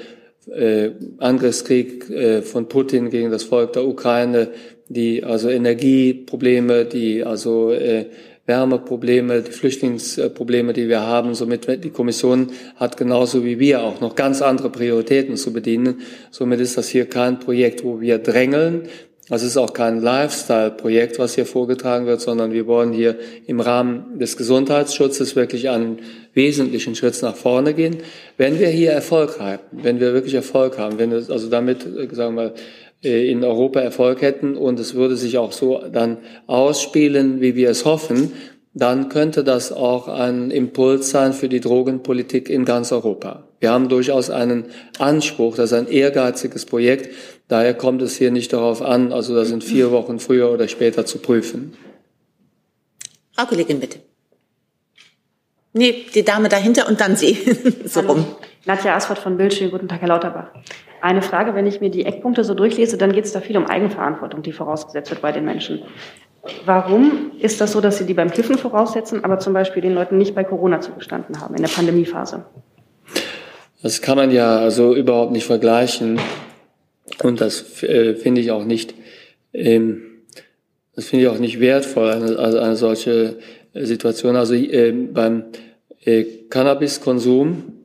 äh, Angriffskrieg äh, von Putin gegen das Volk der Ukraine, die also Energieprobleme, die also äh, Wärmeprobleme, die Flüchtlingsprobleme, die wir haben. Somit die Kommission hat genauso wie wir auch noch ganz andere Prioritäten zu bedienen. Somit ist das hier kein Projekt, wo wir drängeln. Das ist auch kein Lifestyle-Projekt, was hier vorgetragen wird, sondern wir wollen hier im Rahmen des Gesundheitsschutzes wirklich einen wesentlichen Schritt nach vorne gehen. Wenn wir hier Erfolg haben, wenn wir wirklich Erfolg haben, wenn wir also damit, äh, sagen wir mal, in Europa Erfolg hätten und es würde sich auch so dann ausspielen, wie wir es hoffen, dann könnte das auch ein Impuls sein für die Drogenpolitik in ganz Europa. Wir haben durchaus einen Anspruch, das ist ein ehrgeiziges Projekt. Daher kommt es hier nicht darauf an, also das in vier Wochen früher oder später zu prüfen. Frau Kollegin, bitte. Nee, die Dame dahinter und dann Sie. so rum. Nadja Asford von Bildschirm. Guten Tag, Herr Lauterbach. Eine Frage, wenn ich mir die Eckpunkte so durchlese, dann geht es da viel um Eigenverantwortung, die vorausgesetzt wird bei den Menschen. Warum ist das so, dass Sie die beim Kiffen voraussetzen, aber zum Beispiel den Leuten nicht bei Corona zugestanden haben, in der Pandemiephase? Das kann man ja also überhaupt nicht vergleichen. Und das äh, finde ich auch nicht ähm, Das finde ich auch nicht wertvoll, eine, also eine solche Situation. Also äh, beim äh, Cannabiskonsum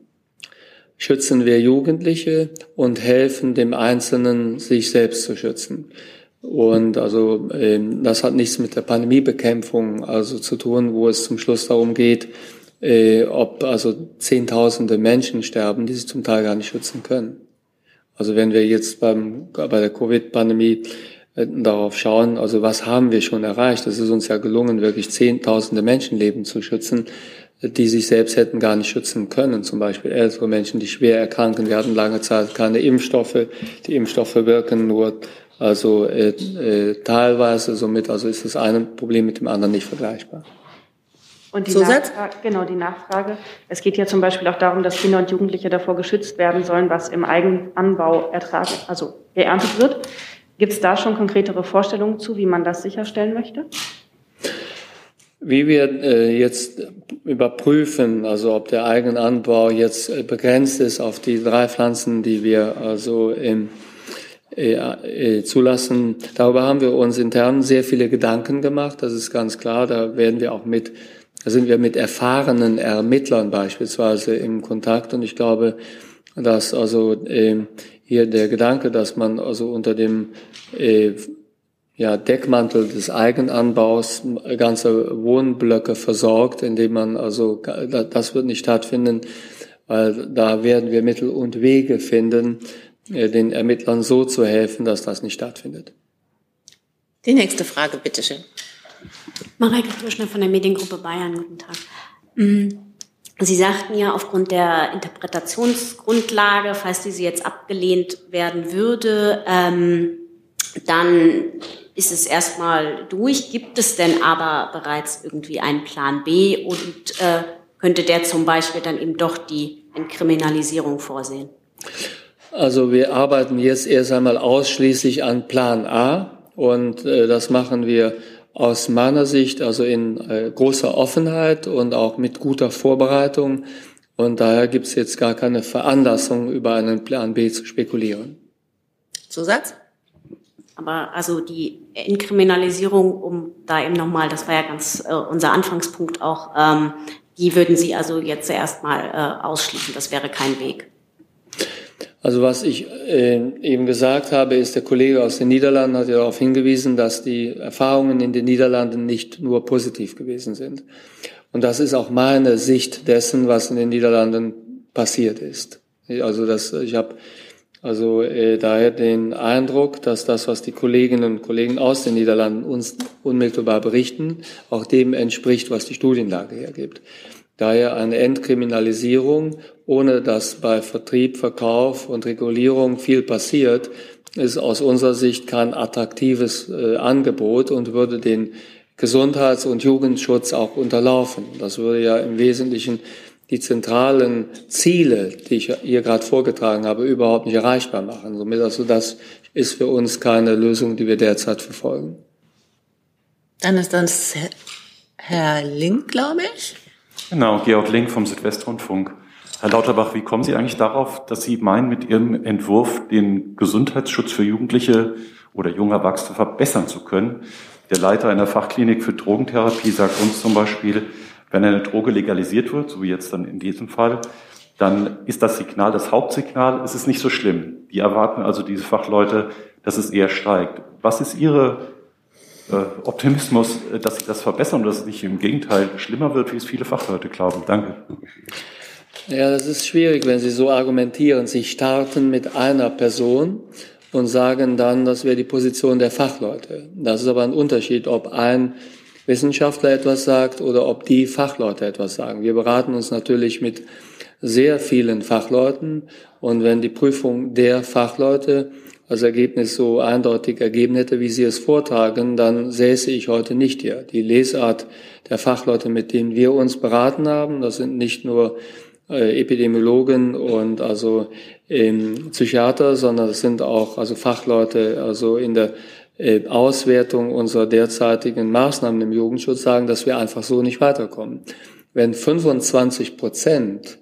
schützen wir Jugendliche und helfen dem Einzelnen, sich selbst zu schützen. Und also äh, das hat nichts mit der Pandemiebekämpfung also zu tun, wo es zum Schluss darum geht, äh, ob also Zehntausende Menschen sterben, die sich zum Teil gar nicht schützen können. Also wenn wir jetzt beim, bei der Covid-Pandemie äh, darauf schauen, also was haben wir schon erreicht? Es ist uns ja gelungen, wirklich Zehntausende Menschenleben zu schützen, die sich selbst hätten gar nicht schützen können. Zum Beispiel ältere Menschen, die schwer erkranken. Wir hatten lange Zeit keine Impfstoffe. Die Impfstoffe wirken nur also äh, äh, teilweise. Somit also ist das eine Problem mit dem anderen nicht vergleichbar. Und die Zusatz? Nachfrage, genau, die Nachfrage. Es geht ja zum Beispiel auch darum, dass Kinder und Jugendliche davor geschützt werden sollen, was im Eigenanbau ertragen, also geerntet wird. Gibt es da schon konkretere Vorstellungen zu, wie man das sicherstellen möchte? Wie wir äh, jetzt überprüfen, also ob der Eigenanbau jetzt äh, begrenzt ist auf die drei Pflanzen, die wir also im, äh, äh, zulassen, darüber haben wir uns intern sehr viele Gedanken gemacht. Das ist ganz klar. Da werden wir auch mit da sind wir mit erfahrenen Ermittlern beispielsweise im Kontakt und ich glaube, dass also hier der Gedanke, dass man also unter dem ja, Deckmantel des Eigenanbaus ganze Wohnblöcke versorgt, indem man also das wird nicht stattfinden, weil da werden wir Mittel und Wege finden, äh, den Ermittlern so zu helfen, dass das nicht stattfindet. Die nächste Frage, bitteschön. Mareike Kirschner von der Mediengruppe Bayern, guten Tag. Mm, Sie sagten ja, aufgrund der Interpretationsgrundlage, falls diese jetzt abgelehnt werden würde, ähm, dann ist es erstmal durch. Gibt es denn aber bereits irgendwie einen Plan B und äh, könnte der zum Beispiel dann eben doch die Entkriminalisierung vorsehen? Also wir arbeiten jetzt erst einmal ausschließlich an Plan A und äh, das machen wir aus meiner Sicht also in äh, großer Offenheit und auch mit guter Vorbereitung. Und daher gibt es jetzt gar keine Veranlassung, über einen Plan B zu spekulieren. Zusatz? Aber also die Entkriminalisierung, um da eben nochmal, das war ja ganz äh, unser Anfangspunkt auch, ähm, die würden Sie also jetzt erstmal äh, ausschließen. Das wäre kein Weg. Also was ich äh, eben gesagt habe, ist, der Kollege aus den Niederlanden hat ja darauf hingewiesen, dass die Erfahrungen in den Niederlanden nicht nur positiv gewesen sind. Und das ist auch meine Sicht dessen, was in den Niederlanden passiert ist. Also das, ich habe also äh, daher den Eindruck, dass das, was die Kolleginnen und Kollegen aus den Niederlanden uns unmittelbar berichten, auch dem entspricht, was die Studienlage hergibt. Daher eine Entkriminalisierung, ohne dass bei Vertrieb, Verkauf und Regulierung viel passiert, ist aus unserer Sicht kein attraktives äh, Angebot und würde den Gesundheits- und Jugendschutz auch unterlaufen. Das würde ja im Wesentlichen die zentralen Ziele, die ich hier gerade vorgetragen habe, überhaupt nicht erreichbar machen. Somit also das ist für uns keine Lösung, die wir derzeit verfolgen. Dann ist das Herr Link, glaube ich. Genau, Georg Link vom Südwestrundfunk. Herr Lauterbach, wie kommen Sie eigentlich darauf, dass Sie meinen, mit Ihrem Entwurf den Gesundheitsschutz für Jugendliche oder junge Erwachsene verbessern zu können? Der Leiter einer Fachklinik für Drogentherapie sagt uns zum Beispiel, wenn eine Droge legalisiert wird, so wie jetzt dann in diesem Fall, dann ist das Signal, das Hauptsignal, es ist nicht so schlimm. Die erwarten also diese Fachleute, dass es eher steigt. Was ist Ihre äh, Optimismus, äh, dass sich das verbessern und dass es nicht im Gegenteil schlimmer wird, wie es viele Fachleute glauben. Danke. Ja, das ist schwierig, wenn Sie so argumentieren. Sie starten mit einer Person und sagen dann, das wäre die Position der Fachleute. Das ist aber ein Unterschied, ob ein Wissenschaftler etwas sagt oder ob die Fachleute etwas sagen. Wir beraten uns natürlich mit sehr vielen Fachleuten und wenn die Prüfung der Fachleute als Ergebnis so eindeutig ergeben hätte, wie Sie es vortragen, dann säße ich heute nicht hier. Die Lesart der Fachleute, mit denen wir uns beraten haben, das sind nicht nur äh, Epidemiologen und also ähm, Psychiater, sondern das sind auch also Fachleute, also in der Auswertung unserer derzeitigen Maßnahmen im Jugendschutz sagen, dass wir einfach so nicht weiterkommen. Wenn 25 Prozent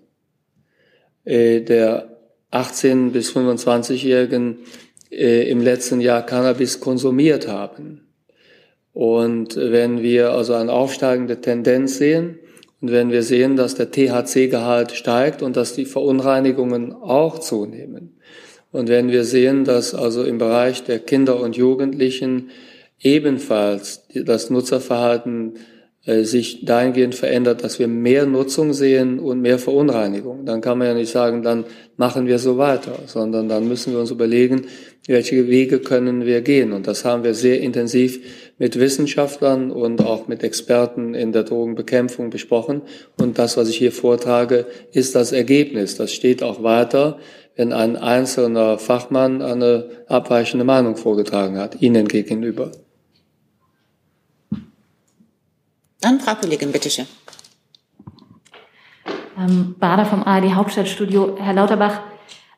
äh, der 18 bis 25-Jährigen äh, im letzten Jahr Cannabis konsumiert haben Und wenn wir also eine aufsteigende Tendenz sehen und wenn wir sehen, dass der THC-Gehalt steigt und dass die Verunreinigungen auch zunehmen und wenn wir sehen, dass also im Bereich der Kinder und Jugendlichen ebenfalls das Nutzerverhalten äh, sich dahingehend verändert, dass wir mehr Nutzung sehen und mehr Verunreinigung, dann kann man ja nicht sagen, dann machen wir so weiter, sondern dann müssen wir uns überlegen, welche Wege können wir gehen. Und das haben wir sehr intensiv mit Wissenschaftlern und auch mit Experten in der Drogenbekämpfung besprochen. Und das, was ich hier vortrage, ist das Ergebnis. Das steht auch weiter, wenn ein einzelner Fachmann eine abweichende Meinung vorgetragen hat, Ihnen gegenüber. Dann Frau Kollegin, bitteschön. Ähm, Bader vom ARD Hauptstadtstudio. Herr Lauterbach,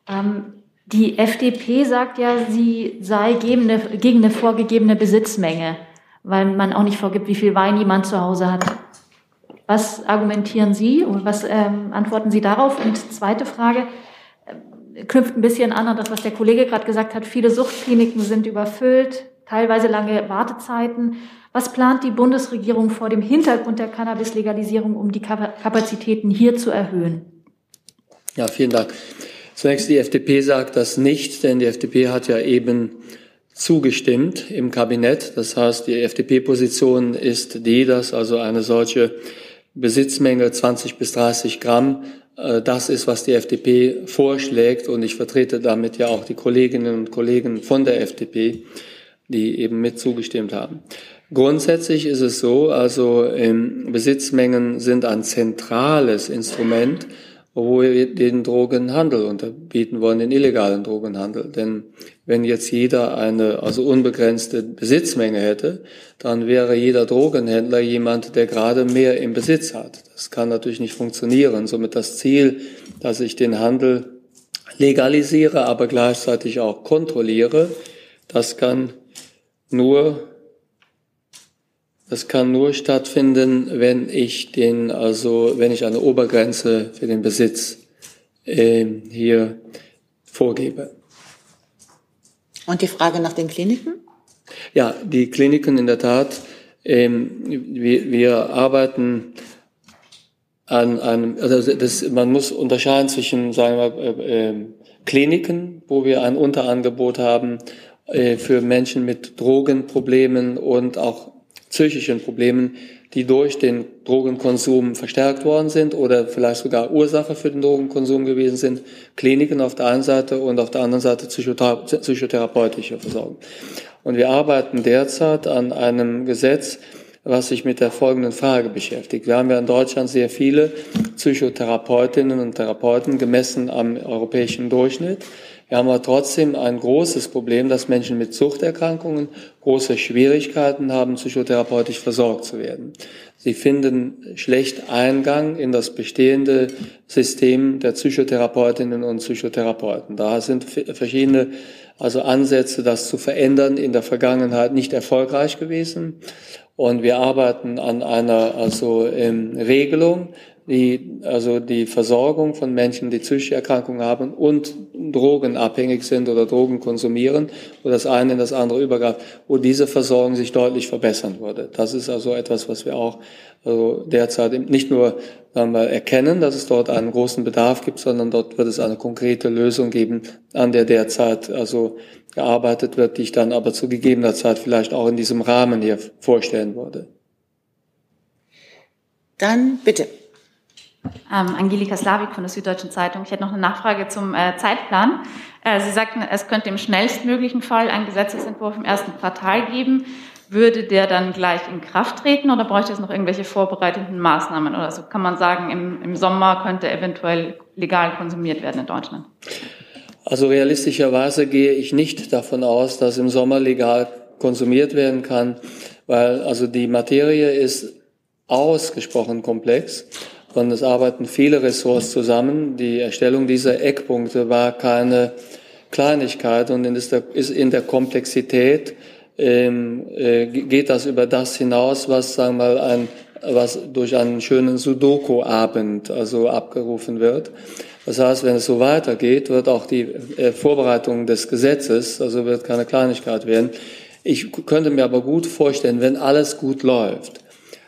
ähm, die FDP sagt ja, sie sei gegen eine, gegen eine vorgegebene Besitzmenge, weil man auch nicht vorgibt, wie viel Wein jemand zu Hause hat. Was argumentieren Sie und was ähm, antworten Sie darauf? Und zweite Frage knüpft ein bisschen an an das, was der Kollege gerade gesagt hat. Viele Suchtkliniken sind überfüllt, teilweise lange Wartezeiten. Was plant die Bundesregierung vor dem Hintergrund der Cannabis-Legalisierung, um die Kapazitäten hier zu erhöhen? Ja, vielen Dank. Zunächst die FDP sagt das nicht, denn die FDP hat ja eben zugestimmt im Kabinett. Das heißt, die FDP-Position ist die, dass also eine solche Besitzmenge 20 bis 30 Gramm, das ist, was die FDP vorschlägt. Und ich vertrete damit ja auch die Kolleginnen und Kollegen von der FDP, die eben mit zugestimmt haben. Grundsätzlich ist es so, also ähm, Besitzmengen sind ein zentrales Instrument wo wir den Drogenhandel unterbieten wollen, den illegalen Drogenhandel. Denn wenn jetzt jeder eine also unbegrenzte Besitzmenge hätte, dann wäre jeder Drogenhändler jemand, der gerade mehr im Besitz hat. Das kann natürlich nicht funktionieren. Somit das Ziel, dass ich den Handel legalisiere, aber gleichzeitig auch kontrolliere, das kann nur das kann nur stattfinden, wenn ich den, also wenn ich eine Obergrenze für den Besitz äh, hier vorgebe. Und die Frage nach den Kliniken? Ja, die Kliniken in der Tat. Ähm, wir, wir arbeiten an einem, also das, man muss unterscheiden zwischen, sagen wir, äh, äh, Kliniken, wo wir ein Unterangebot haben äh, für Menschen mit Drogenproblemen und auch psychischen Problemen, die durch den Drogenkonsum verstärkt worden sind oder vielleicht sogar Ursache für den Drogenkonsum gewesen sind. Kliniken auf der einen Seite und auf der anderen Seite psychotherapeutische Versorgung. Und wir arbeiten derzeit an einem Gesetz, was sich mit der folgenden Frage beschäftigt. Wir haben ja in Deutschland sehr viele Psychotherapeutinnen und Therapeuten gemessen am europäischen Durchschnitt. Wir haben aber trotzdem ein großes Problem, dass Menschen mit Suchterkrankungen große Schwierigkeiten haben, psychotherapeutisch versorgt zu werden. Sie finden schlecht Eingang in das bestehende System der Psychotherapeutinnen und Psychotherapeuten. Da sind verschiedene also Ansätze, das zu verändern, in der Vergangenheit nicht erfolgreich gewesen. Und wir arbeiten an einer also ähm, Regelung, die, also die Versorgung von Menschen, die psychische Erkrankungen haben und drogenabhängig sind oder Drogen konsumieren, wo das eine in das andere übergreift, wo diese Versorgung sich deutlich verbessern würde. Das ist also etwas, was wir auch also derzeit nicht nur sagen wir, erkennen, dass es dort einen großen Bedarf gibt, sondern dort wird es eine konkrete Lösung geben, an der derzeit also gearbeitet wird, die ich dann aber zu gegebener Zeit vielleicht auch in diesem Rahmen hier vorstellen würde. Dann bitte. Ähm, Angelika Slavik von der Süddeutschen Zeitung. Ich hätte noch eine Nachfrage zum äh, Zeitplan. Äh, Sie sagten, es könnte im schnellstmöglichen Fall einen Gesetzesentwurf im ersten Quartal geben. Würde der dann gleich in Kraft treten oder bräuchte es noch irgendwelche vorbereitenden Maßnahmen? Oder so kann man sagen, im, im Sommer könnte eventuell legal konsumiert werden in Deutschland? Also realistischerweise gehe ich nicht davon aus, dass im Sommer legal konsumiert werden kann, weil also die Materie ist ausgesprochen komplex und es arbeiten viele Ressorts zusammen. Die Erstellung dieser Eckpunkte war keine Kleinigkeit und ist in der Komplexität ähm, äh, geht das über das hinaus, was sagen wir mal ein was durch einen schönen Sudoku-Abend also abgerufen wird. Das heißt, wenn es so weitergeht, wird auch die äh, Vorbereitung des Gesetzes, also wird keine Kleinigkeit werden, Ich könnte mir aber gut vorstellen, wenn alles gut läuft,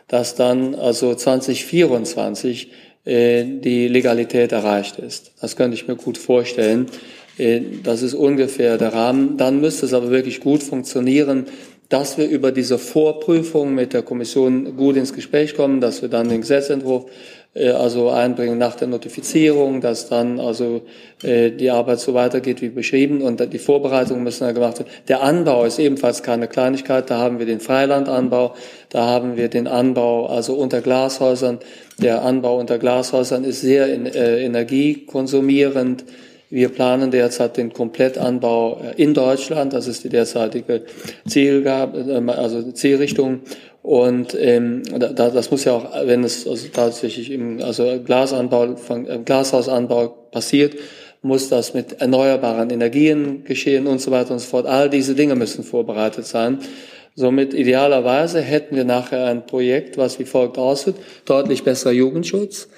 dass dann also 2024 äh, die Legalität erreicht ist. Das könnte ich mir gut vorstellen. Äh, das ist ungefähr der Rahmen. Dann müsste es aber wirklich gut funktionieren, dass wir über diese Vorprüfung mit der Kommission gut ins Gespräch kommen, dass wir dann den Gesetzentwurf also einbringen nach der Notifizierung, dass dann also äh, die Arbeit so weitergeht wie beschrieben und die Vorbereitungen müssen dann gemacht werden. Der Anbau ist ebenfalls keine Kleinigkeit. Da haben wir den Freilandanbau, da haben wir den Anbau also unter Glashäusern. Der Anbau unter Glashäusern ist sehr in, äh, energiekonsumierend. Wir planen derzeit den Komplettanbau äh, in Deutschland. Das ist die derzeitige Zielgab, äh, also Zielrichtung. Und ähm, da, das muss ja auch, wenn es also tatsächlich im also Glasanbau, von, äh, Glashausanbau passiert, muss das mit erneuerbaren Energien geschehen und so weiter und so fort. All diese Dinge müssen vorbereitet sein. Somit idealerweise hätten wir nachher ein Projekt, was wie folgt aussieht. Deutlich besserer Jugendschutz,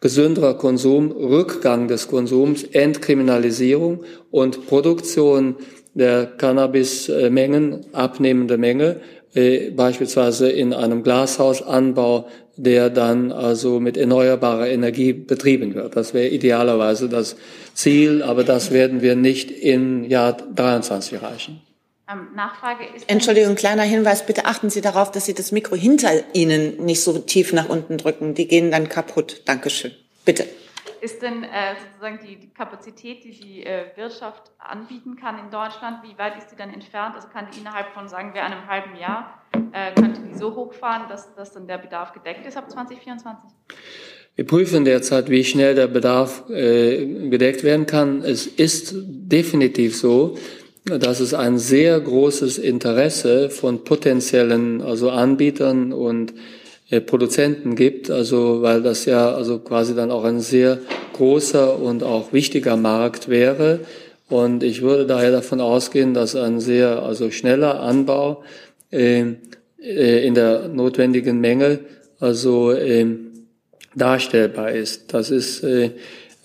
gesünderer Konsum, Rückgang des Konsums, Entkriminalisierung und Produktion der Cannabismengen, abnehmende Menge, äh, beispielsweise in einem Glashausanbau, der dann also mit erneuerbarer Energie betrieben wird. Das wäre idealerweise das Ziel, aber das werden wir nicht im Jahr 23 erreichen. Ähm, Nachfrage ist. Entschuldigung, kleiner Hinweis. Bitte achten Sie darauf, dass Sie das Mikro hinter Ihnen nicht so tief nach unten drücken. Die gehen dann kaputt. Dankeschön. Bitte. Ist denn äh, sozusagen die, die, Kapazität, die die äh, Wirtschaft anbieten kann in Deutschland, wie weit ist die dann entfernt? Also kann die innerhalb von, sagen wir, einem halben Jahr, äh, könnte die so hochfahren, dass, dass dann der Bedarf gedeckt ist ab 2024? Wir prüfen derzeit, wie schnell der Bedarf äh, gedeckt werden kann. Es ist definitiv so, dass es ein sehr großes Interesse von potenziellen also Anbietern und Produzenten gibt, also weil das ja also quasi dann auch ein sehr großer und auch wichtiger Markt wäre. Und ich würde daher davon ausgehen, dass ein sehr also schneller Anbau äh, äh, in der notwendigen Menge also äh, darstellbar ist. Das ist äh,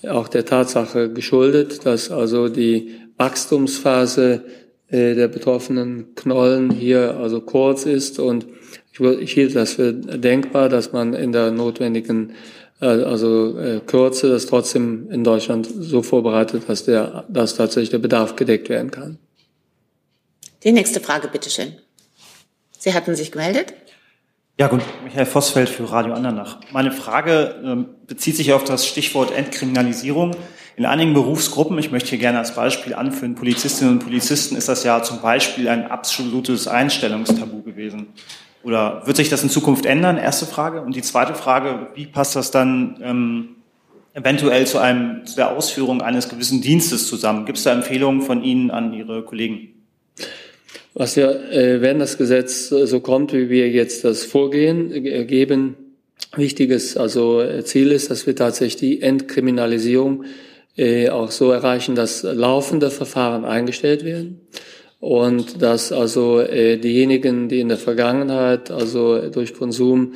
auch der Tatsache geschuldet, dass also die Wachstumsphase äh, der betroffenen Knollen hier also kurz ist und ich, ich hielt das für denkbar, dass man in der notwendigen äh, also äh, Kürze das trotzdem in Deutschland so vorbereitet, dass der dass tatsächlich der Bedarf gedeckt werden kann. Die nächste Frage, bitteschön. Sie hatten sich gemeldet? Ja, gut, Michael Vossfeld für Radio Andernach. Meine Frage ähm, bezieht sich auf das Stichwort Entkriminalisierung. In einigen Berufsgruppen, ich möchte hier gerne als Beispiel anführen, Polizistinnen und Polizisten, ist das ja zum Beispiel ein absolutes Einstellungstabu gewesen. Oder wird sich das in Zukunft ändern? Erste Frage. Und die zweite Frage, wie passt das dann ähm, eventuell zu, einem, zu der Ausführung eines gewissen Dienstes zusammen? Gibt es da Empfehlungen von Ihnen an Ihre Kollegen? Was wir, äh, wenn das Gesetz so kommt, wie wir jetzt das Vorgehen äh, geben, wichtiges also äh, Ziel ist, dass wir tatsächlich die Entkriminalisierung äh, auch so erreichen, dass laufende Verfahren eingestellt werden und dass also äh, diejenigen, die in der Vergangenheit also durch Konsum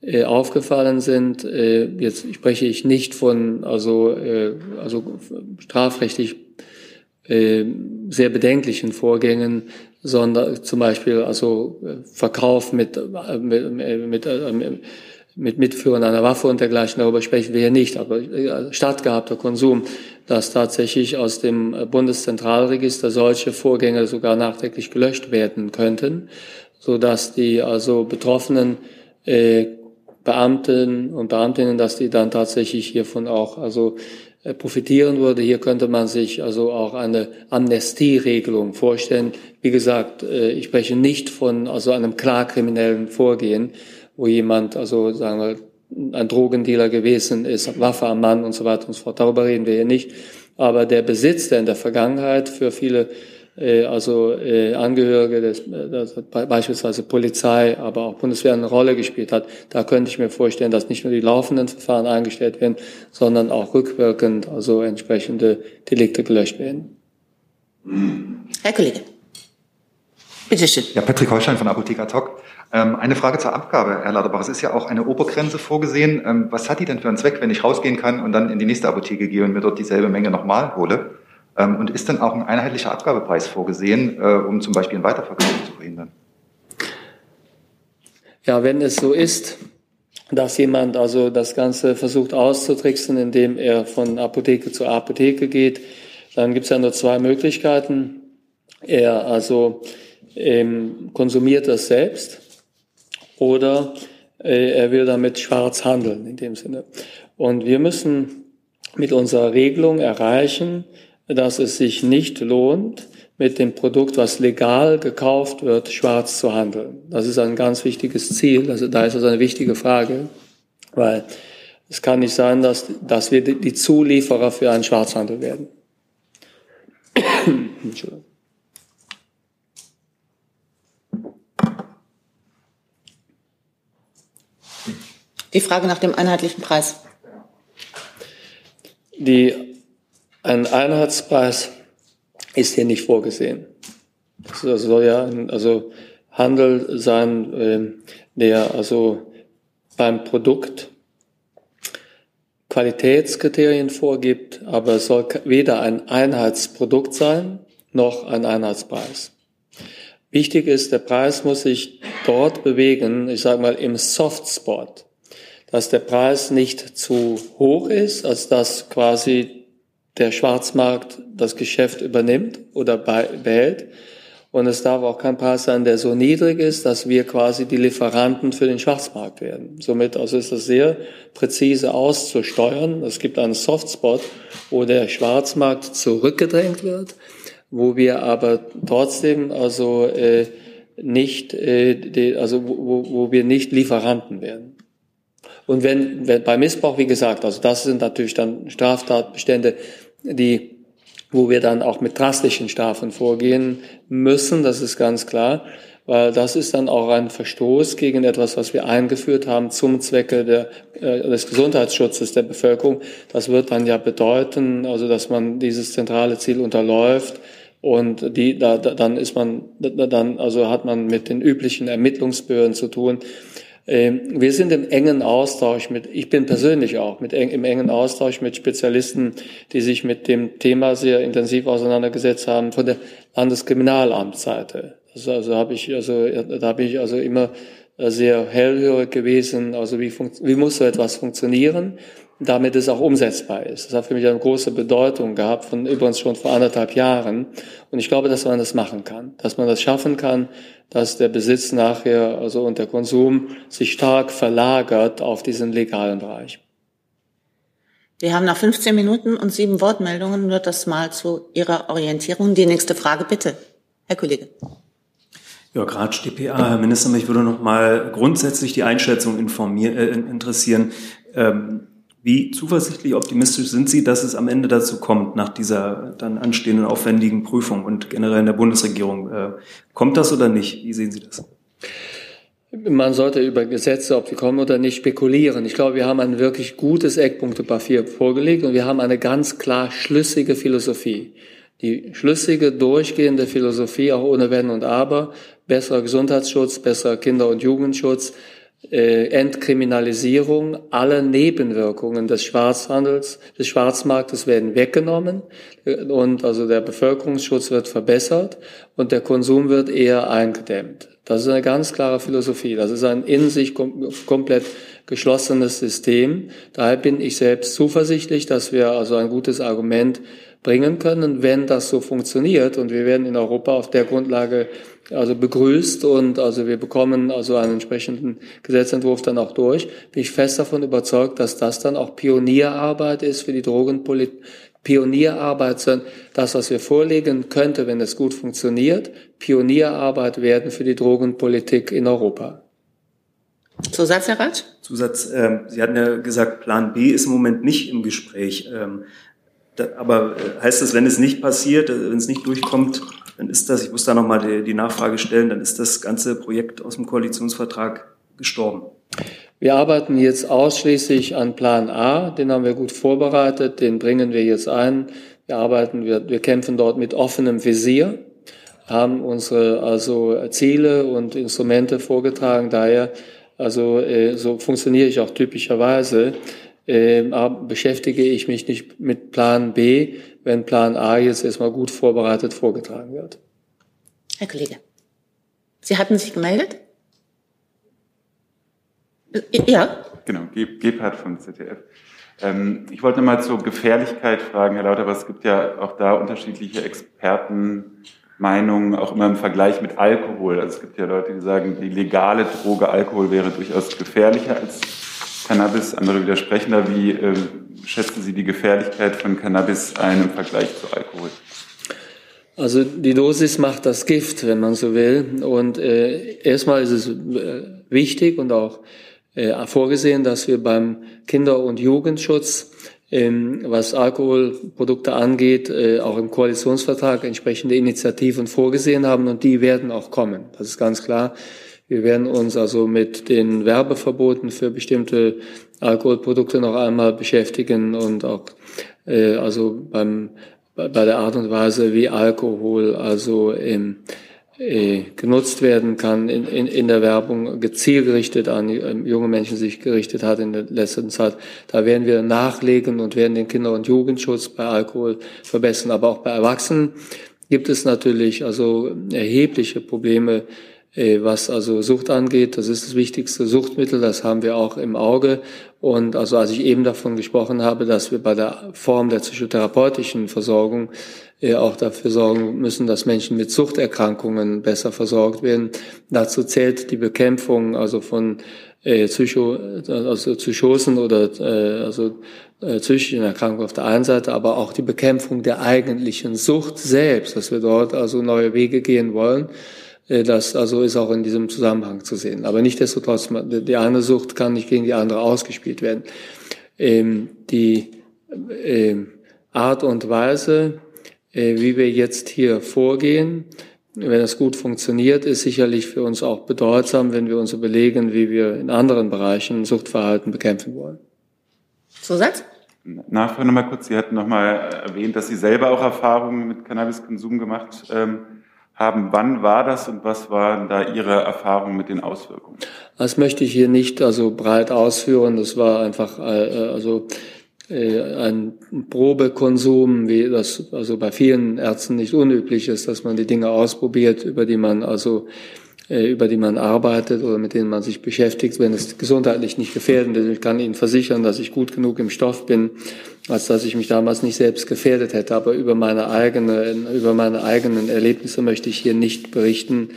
äh, aufgefallen sind, äh, jetzt spreche ich nicht von also äh, also strafrechtlich äh, sehr bedenklichen Vorgängen, sondern zum Beispiel also äh, Verkauf mit, äh, mit, mit, mit Mitführen einer Waffe und dergleichen, darüber sprechen wir hier nicht, aber stattgehabter Konsum, dass tatsächlich aus dem Bundeszentralregister solche Vorgänge sogar nachträglich gelöscht werden könnten, so dass die also betroffenen äh, Beamten und Beamtinnen, dass die dann tatsächlich hiervon auch also äh, profitieren würde. Hier könnte man sich also auch eine Amnestieregelung vorstellen. Wie gesagt, äh, ich spreche nicht von also einem klar kriminellen Vorgehen, wo jemand also sagen wir ein Drogendealer gewesen ist, Waffe am Mann und so weiter und so fort. Darüber reden wir hier nicht. Aber der Besitz, der in der Vergangenheit für viele äh, also äh, Angehörige des, das beispielsweise Polizei, aber auch Bundeswehr eine Rolle gespielt hat. Da könnte ich mir vorstellen, dass nicht nur die laufenden Verfahren eingestellt werden, sondern auch rückwirkend also entsprechende Delikte gelöscht werden. Herr Kollege. Bitte schön. Ja, Patrick Holstein von Apotheker Talk. Ähm, eine Frage zur Abgabe, Herr Laderbach. Es ist ja auch eine Obergrenze vorgesehen. Ähm, was hat die denn für einen Zweck, wenn ich rausgehen kann und dann in die nächste Apotheke gehe und mir dort dieselbe Menge nochmal hole? Ähm, und ist dann auch ein einheitlicher Abgabepreis vorgesehen, äh, um zum Beispiel einen Weiterverkauf zu verhindern? Ja, wenn es so ist, dass jemand also das Ganze versucht auszutricksen, indem er von Apotheke zu Apotheke geht, dann gibt es ja nur zwei Möglichkeiten. Er also ähm, konsumiert das selbst oder äh, er will damit schwarz handeln in dem Sinne. Und wir müssen mit unserer Regelung erreichen, dass es sich nicht lohnt, mit dem Produkt, was legal gekauft wird, schwarz zu handeln. Das ist ein ganz wichtiges Ziel. Also da ist das eine wichtige Frage, weil es kann nicht sein, dass, dass wir die Zulieferer für einen Schwarzhandel werden. Entschuldigung. Die Frage nach dem einheitlichen Preis. Die, ein Einheitspreis ist hier nicht vorgesehen. Das soll ja ein, also Handel sein, äh, der also beim Produkt Qualitätskriterien vorgibt, aber es soll weder ein Einheitsprodukt sein, noch ein Einheitspreis. Wichtig ist, der Preis muss sich dort bewegen, ich sage mal im Softspot, dass der Preis nicht zu hoch ist, als dass quasi der Schwarzmarkt das Geschäft übernimmt oder behält. Und es darf auch kein Preis sein, der so niedrig ist, dass wir quasi die Lieferanten für den Schwarzmarkt werden. Somit also ist das sehr präzise auszusteuern. Es gibt einen Softspot, wo der Schwarzmarkt zurückgedrängt wird, wo wir aber trotzdem also äh, nicht, äh, die, also wo, wo wir nicht Lieferanten werden. Und wenn, wenn bei Missbrauch, wie gesagt, also das sind natürlich dann Straftatbestände, die wo wir dann auch mit drastischen Strafen vorgehen müssen, das ist ganz klar, weil das ist dann auch ein Verstoß gegen etwas, was wir eingeführt haben zum Zwecke der, äh, des Gesundheitsschutzes der Bevölkerung. Das wird dann ja bedeuten, also dass man dieses zentrale Ziel unterläuft und die, da, dann ist man, dann also hat man mit den üblichen Ermittlungsbehörden zu tun. Ähm, wir sind im engen Austausch mit, ich bin persönlich auch mit im engen Austausch mit Spezialisten, die sich mit dem Thema sehr intensiv auseinandergesetzt haben von der Landeskriminalamtsseite. Also, also habe ich, also da habe ich also immer sehr hellhörig gewesen. Also wie, wie muss so etwas funktionieren? damit es auch umsetzbar ist. Das hat für mich eine große Bedeutung gehabt, von übrigens schon vor anderthalb Jahren. Und ich glaube, dass man das machen kann, dass man das schaffen kann, dass der Besitz nachher, also und der Konsum sich stark verlagert auf diesen legalen Bereich. Wir haben nach 15 Minuten und sieben Wortmeldungen nur das mal zu Ihrer Orientierung. Die nächste Frage bitte, Herr Kollege. Ja, Gratsch, DPA. Herr Minister, mich würde noch mal grundsätzlich die Einschätzung informieren, äh, interessieren. Ähm, wie zuversichtlich optimistisch sind Sie, dass es am Ende dazu kommt, nach dieser dann anstehenden aufwendigen Prüfung und generell in der Bundesregierung? Äh, kommt das oder nicht? Wie sehen Sie das? Man sollte über Gesetze, ob die kommen oder nicht, spekulieren. Ich glaube, wir haben ein wirklich gutes Eckpunktepapier vorgelegt und wir haben eine ganz klar schlüssige Philosophie. Die schlüssige, durchgehende Philosophie, auch ohne Wenn und Aber, besserer Gesundheitsschutz, besserer Kinder- und Jugendschutz, äh, Entkriminalisierung, alle Nebenwirkungen des Schwarzhandels, des Schwarzmarktes werden weggenommen und also der Bevölkerungsschutz wird verbessert und der Konsum wird eher eingedämmt. Das ist eine ganz klare Philosophie. Das ist ein in sich kom komplett geschlossenes System. Daher bin ich selbst zuversichtlich, dass wir also ein gutes Argument bringen können, wenn das so funktioniert. Und wir werden in Europa auf der Grundlage also begrüßt und also wir bekommen also einen entsprechenden Gesetzentwurf dann auch durch. Bin ich fest davon überzeugt, dass das dann auch Pionierarbeit ist für die Drogenpolitik. Pionierarbeit, sondern das, was wir vorlegen, könnte, wenn es gut funktioniert, Pionierarbeit werden für die Drogenpolitik in Europa. Zusatz, Herr Ratsch? Zusatz, äh, Sie hatten ja gesagt, Plan B ist im Moment nicht im Gespräch. Ähm, da, aber äh, heißt das, wenn es nicht passiert, äh, wenn es nicht durchkommt, dann ist das, ich muss da nochmal die, die Nachfrage stellen, dann ist das ganze Projekt aus dem Koalitionsvertrag gestorben. Wir arbeiten jetzt ausschließlich an Plan A, den haben wir gut vorbereitet, den bringen wir jetzt ein. Wir arbeiten, wir, wir kämpfen dort mit offenem Visier, haben unsere also Ziele und Instrumente vorgetragen. Daher, also äh, so funktioniere ich auch typischerweise. äh, beschäftige ich mich nicht mit Plan B, wenn Plan A jetzt erstmal gut vorbereitet vorgetragen wird. Herr Kollege, Sie hatten sich gemeldet? Ja. Genau, Gebhardt vom ZDF. Ähm, ich wollte mal zur Gefährlichkeit fragen, Herr Lauter, aber es gibt ja auch da unterschiedliche Expertenmeinungen, auch immer im Vergleich mit Alkohol. Also es gibt ja Leute, die sagen, die legale Droge Alkohol wäre durchaus gefährlicher als Cannabis. Andere widersprechen. Wie äh, schätzen Sie die Gefährlichkeit von Cannabis ein im Vergleich zu Alkohol? Also die Dosis macht das Gift, wenn man so will. Und äh, erstmal ist es äh, wichtig und auch äh, vorgesehen, dass wir beim Kinder- und Jugendschutz, ähm, was Alkoholprodukte angeht, äh, auch im Koalitionsvertrag entsprechende Initiativen vorgesehen haben und die werden auch kommen. Das ist ganz klar. Wir werden uns also mit den Werbeverboten für bestimmte Alkoholprodukte noch einmal beschäftigen und auch äh, also beim bei der Art und Weise, wie Alkohol also im äh, genutzt werden kann in, in, in der Werbung, gezielgerichtet an ähm, junge Menschen sich gerichtet hat in der letzten Zeit. Da werden wir nachlegen und werden den Kinder- und Jugendschutz bei Alkohol verbessern. Aber auch bei Erwachsenen gibt es natürlich also erhebliche Probleme, was also Sucht angeht. Das ist das wichtigste Suchtmittel, das haben wir auch im Auge. Und also als ich eben davon gesprochen habe, dass wir bei der Form der psychotherapeutischen Versorgung äh, auch dafür sorgen müssen, dass Menschen mit Suchterkrankungen besser versorgt werden. Dazu zählt die Bekämpfung also von äh, Psycho, also Psychosen oder äh, also äh, psychischen Erkrankungen auf der einen Seite, aber auch die Bekämpfung der eigentlichen Sucht selbst, dass wir dort also neue Wege gehen wollen. Äh, das also ist auch in diesem Zusammenhang zu sehen. Aber nichtdestotrotz, die eine Sucht kann nicht gegen die andere ausgespielt werden. Ähm, die ähm, Art und Weise, äh, wie wir jetzt hier vorgehen. Wenn es gut funktioniert, ist sicherlich für uns auch bedeutsam, wenn wir uns überlegen, wie wir in anderen Bereichen Suchtverhalten bekämpfen wollen. Zusatz? Nachfrage nochmal kurz. Sie hatten nochmal erwähnt, dass Sie selber auch Erfahrungen mit Cannabiskonsum gemacht ähm, haben. Wann war das und was waren da Ihre Erfahrungen mit den Auswirkungen? Das möchte ich hier nicht also breit ausführen. Das war einfach äh, also äh, ein Probekonsum, wie das also bei vielen Ärzten nicht unüblich ist, dass man die Dinge ausprobiert, über die man also äh, über die man arbeitet oder mit denen man sich beschäftigt, wenn es gesundheitlich nicht gefährdend ist. Ich kann Ihnen versichern, dass ich gut genug im Stoff bin, als dass ich mich damals nicht selbst gefährdet hätte. Aber über meine eigene, über meine eigenen Erlebnisse möchte ich hier nicht berichten.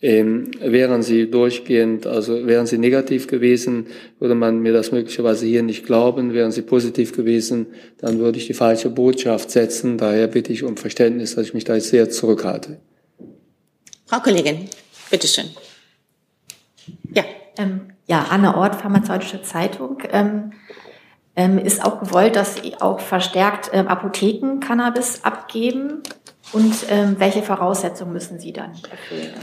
Ähm, wären sie durchgehend, also wären sie negativ gewesen, würde man mir das möglicherweise hier nicht glauben. Wären sie positiv gewesen, dann würde ich die falsche Botschaft setzen. Daher bitte ich um Verständnis, dass ich mich da jetzt sehr zurückhalte. Frau Kollegin, bitteschön. Ja. Ähm, ja, Anne Ort, Pharmazeutische Zeitung. Ähm, ähm, ist auch gewollt, dass auch verstärkt ähm, Apotheken Cannabis abgeben? Und ähm, welche Voraussetzungen müssen sie dann erfüllen?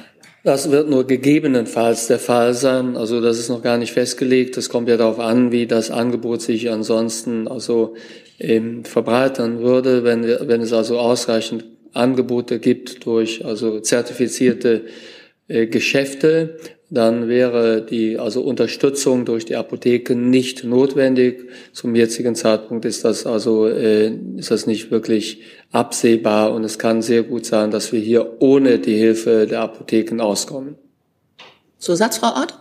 Das wird nur gegebenenfalls der Fall sein. Also das ist noch gar nicht festgelegt. Das kommt ja darauf an, wie das Angebot sich ansonsten also ähm, verbreitern würde, wenn, wir, wenn es also ausreichend Angebote gibt durch also zertifizierte Geschäfte, dann wäre die also Unterstützung durch die Apotheken nicht notwendig. Zum jetzigen Zeitpunkt ist das also äh, ist das nicht wirklich absehbar und es kann sehr gut sein, dass wir hier ohne die Hilfe der Apotheken auskommen. Zusatz, Frau Ort?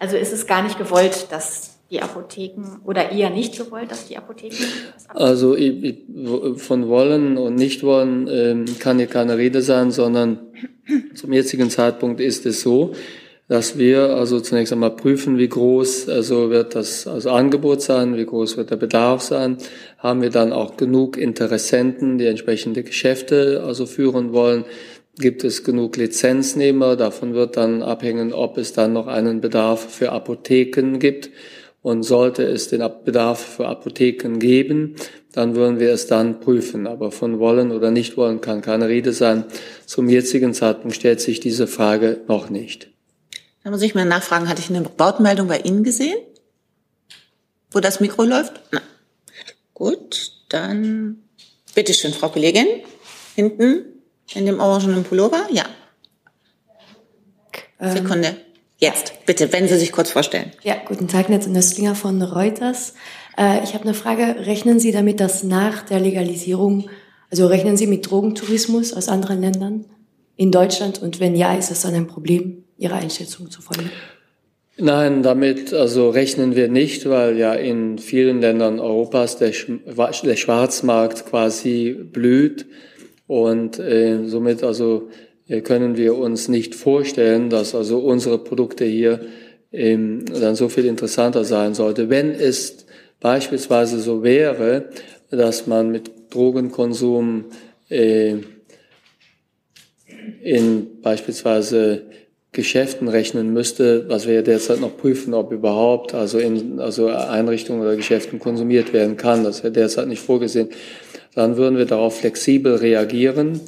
Also ist es gar nicht gewollt, dass die Apotheken oder eher nicht gewollt, dass die Apotheken? Also von wollen und nicht wollen ähm, kann hier keine Rede sein, sondern zum jetzigen Zeitpunkt ist es so, dass wir also zunächst einmal prüfen, wie groß also wird das also Angebot sein, wie groß wird der Bedarf sein, haben wir dann auch genug Interessenten, die entsprechende Geschäfte also führen wollen, gibt es genug Lizenznehmer, davon wird dann abhängen, ob es dann noch einen Bedarf für Apotheken gibt und sollte es den Bedarf für Apotheken geben, dann würden wir es dann prüfen. Aber von wollen oder nicht wollen kann keine Rede sein. Zum jetzigen Zeitpunkt stellt sich diese Frage noch nicht. Da muss ich mal nachfragen, hatte ich eine Wortmeldung bei Ihnen gesehen? Wo das Mikro läuft? Na. Gut, dann bitteschön, Frau Kollegin. Hinten in dem orangenen Pullover? Ja. Ähm, Sekunde. Jetzt, Bitte, wenn Sie sich kurz vorstellen. Ja, guten Tag, Netz Nöstlinger von Reuters. Äh, ich habe eine Frage. Rechnen Sie damit, dass nach der Legalisierung, also rechnen Sie mit Drogentourismus aus anderen Ländern in Deutschland? Und wenn ja, ist das dann ein Problem Ihrer Einschätzung zufolge? Nein, damit also rechnen wir nicht, weil ja in vielen Ländern Europas der, der Schwarzmarkt quasi blüht und äh, somit also können wir uns nicht vorstellen, dass also unsere Produkte hier ähm, dann so viel interessanter sein sollte. Wenn es beispielsweise so wäre, dass man mit Drogenkonsum äh, in beispielsweise Geschäften rechnen müsste, was wir derzeit noch prüfen, ob überhaupt also in also Einrichtungen oder Geschäften konsumiert werden kann. Das wäre derzeit nicht vorgesehen. Dann würden wir darauf flexibel reagieren.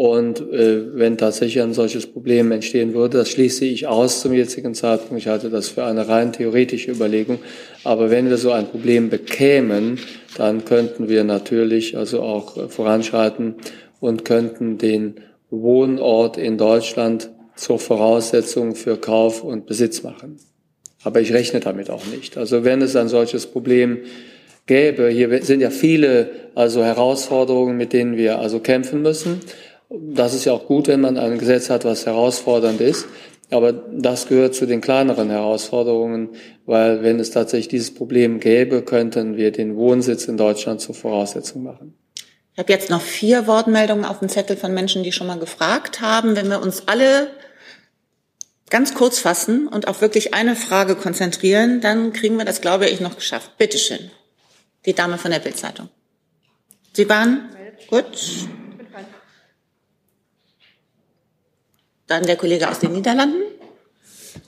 Und äh, wenn tatsächlich ein solches Problem entstehen würde, das schließe ich aus zum jetzigen Zeitpunkt. Ich halte das für eine rein theoretische Überlegung. Aber wenn wir so ein Problem bekämen, dann könnten wir natürlich also auch voranschreiten und könnten den Wohnort in Deutschland zur Voraussetzung für Kauf und Besitz machen. Aber ich rechne damit auch nicht. Also wenn es ein solches Problem gäbe, hier sind ja viele also Herausforderungen, mit denen wir also kämpfen müssen. Das ist ja auch gut, wenn man ein Gesetz hat, was herausfordernd ist. Aber das gehört zu den kleineren Herausforderungen, weil wenn es tatsächlich dieses Problem gäbe, könnten wir den Wohnsitz in Deutschland zur Voraussetzung machen. Ich habe jetzt noch vier Wortmeldungen auf dem Zettel von Menschen, die schon mal gefragt haben. Wenn wir uns alle ganz kurz fassen und auf wirklich eine Frage konzentrieren, dann kriegen wir das, glaube ich, noch geschafft. Bitte schön. Die Dame von der Bildzeitung. Sie waren gut. Dann der Kollege aus den Niederlanden.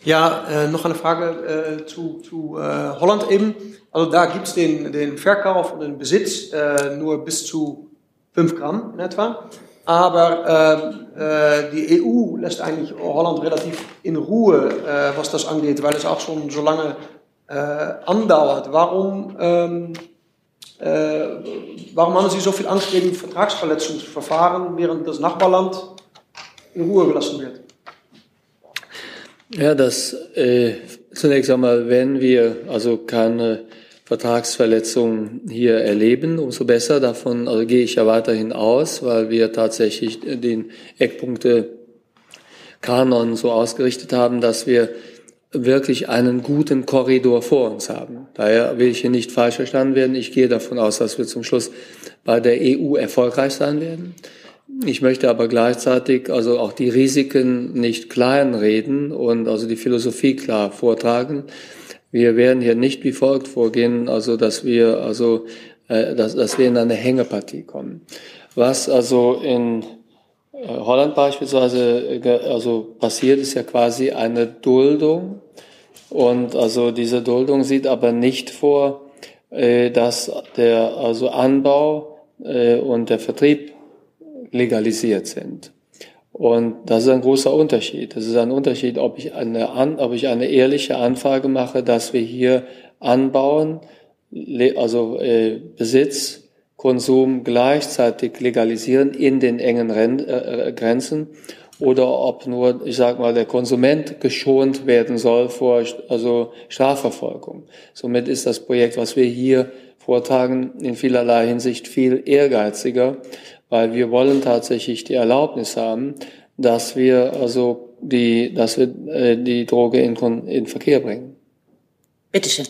Ja, äh, noch eine Frage äh, zu, zu äh, Holland eben. Also da gibt es den, den Verkauf und den Besitz äh, nur bis zu 5 Gramm in etwa. Aber äh, die EU lässt eigentlich Holland relativ in Ruhe, äh, was das angeht, weil es auch schon so lange äh, andauert. Warum, ähm, äh, warum haben Sie so viel Angst gegen Vertragsverletzungsverfahren, während das Nachbarland in Ruhe gelassen wird? Ja, das äh, zunächst einmal, wenn wir also keine Vertragsverletzungen hier erleben, umso besser. Davon also gehe ich ja weiterhin aus, weil wir tatsächlich den Eckpunkte Kanon so ausgerichtet haben, dass wir wirklich einen guten Korridor vor uns haben. Daher will ich hier nicht falsch verstanden werden. Ich gehe davon aus, dass wir zum Schluss bei der EU erfolgreich sein werden. Ich möchte aber gleichzeitig also auch die Risiken nicht kleinreden und also die Philosophie klar vortragen. Wir werden hier nicht wie folgt vorgehen, also dass wir also äh, dass, dass wir in eine Hängepartie kommen. Was also in äh, Holland beispielsweise äh, also passiert, ist ja quasi eine Duldung und also diese Duldung sieht aber nicht vor, äh, dass der also Anbau und der Vertrieb legalisiert sind. Und das ist ein großer Unterschied. Das ist ein Unterschied, ob ich eine, ob ich eine ehrliche Anfrage mache, dass wir hier anbauen, also äh, Besitz, Konsum gleichzeitig legalisieren in den engen Ren äh, Grenzen oder ob nur, ich sag mal, der Konsument geschont werden soll vor also Strafverfolgung. Somit ist das Projekt, was wir hier vortragen, in vielerlei Hinsicht viel ehrgeiziger, weil wir wollen tatsächlich die Erlaubnis haben, dass wir also die, dass wir äh, die Droge in, in Verkehr bringen. Bitte schön.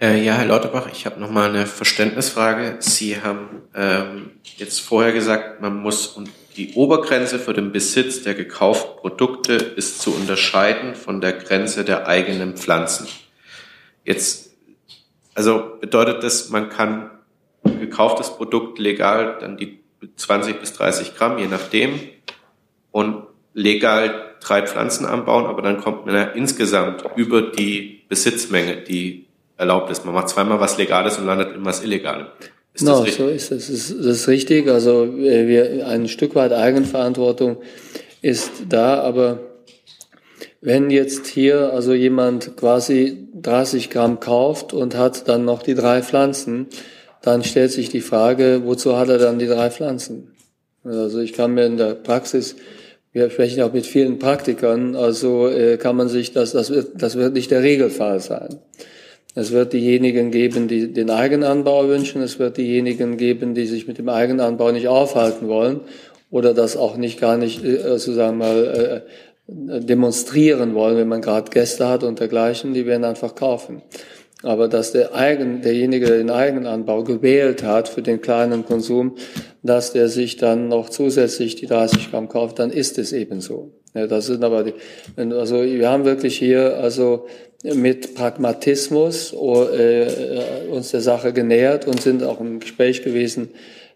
Äh, ja, Herr Lauterbach, ich habe noch mal eine Verständnisfrage. Sie haben ähm, jetzt vorher gesagt, man muss und die Obergrenze für den Besitz der gekauften Produkte ist zu unterscheiden von der Grenze der eigenen Pflanzen. Jetzt, also bedeutet das, man kann gekauftes Produkt legal dann die 20 bis 30 Gramm, je nachdem, und legal drei Pflanzen anbauen, aber dann kommt man ja insgesamt über die Besitzmenge, die erlaubt ist. Man macht zweimal was Legales und landet in was Illegalem. Ist no, das richtig? so ist es. Das ist, das ist richtig. Also äh, wir, ein Stück weit Eigenverantwortung ist da, aber wenn jetzt hier also jemand quasi 30 Gramm kauft und hat dann noch die drei Pflanzen, dann stellt sich die Frage, wozu hat er dann die drei Pflanzen? Also ich kann mir in der Praxis wir sprechen auch mit vielen Praktikern, also äh, kann man sich das, das wird, das wird nicht der Regelfall sein. Es wird diejenigen geben, die den Eigenanbau wünschen. Es wird diejenigen geben, die sich mit dem Eigenanbau nicht aufhalten wollen oder das auch nicht gar nicht, äh, sozusagen mal, äh, demonstrieren wollen, wenn man gerade Gäste hat und dergleichen. Die werden einfach kaufen. Aber dass der Eigen, derjenige, der den Eigenanbau gewählt hat für den kleinen Konsum, dass der sich dann noch zusätzlich die 30 Gramm kauft, dann ist es eben so. Ja, das sind aber die, also wir haben wirklich hier also mit Pragmatismus äh, uns der Sache genähert und sind auch im Gespräch gewesen,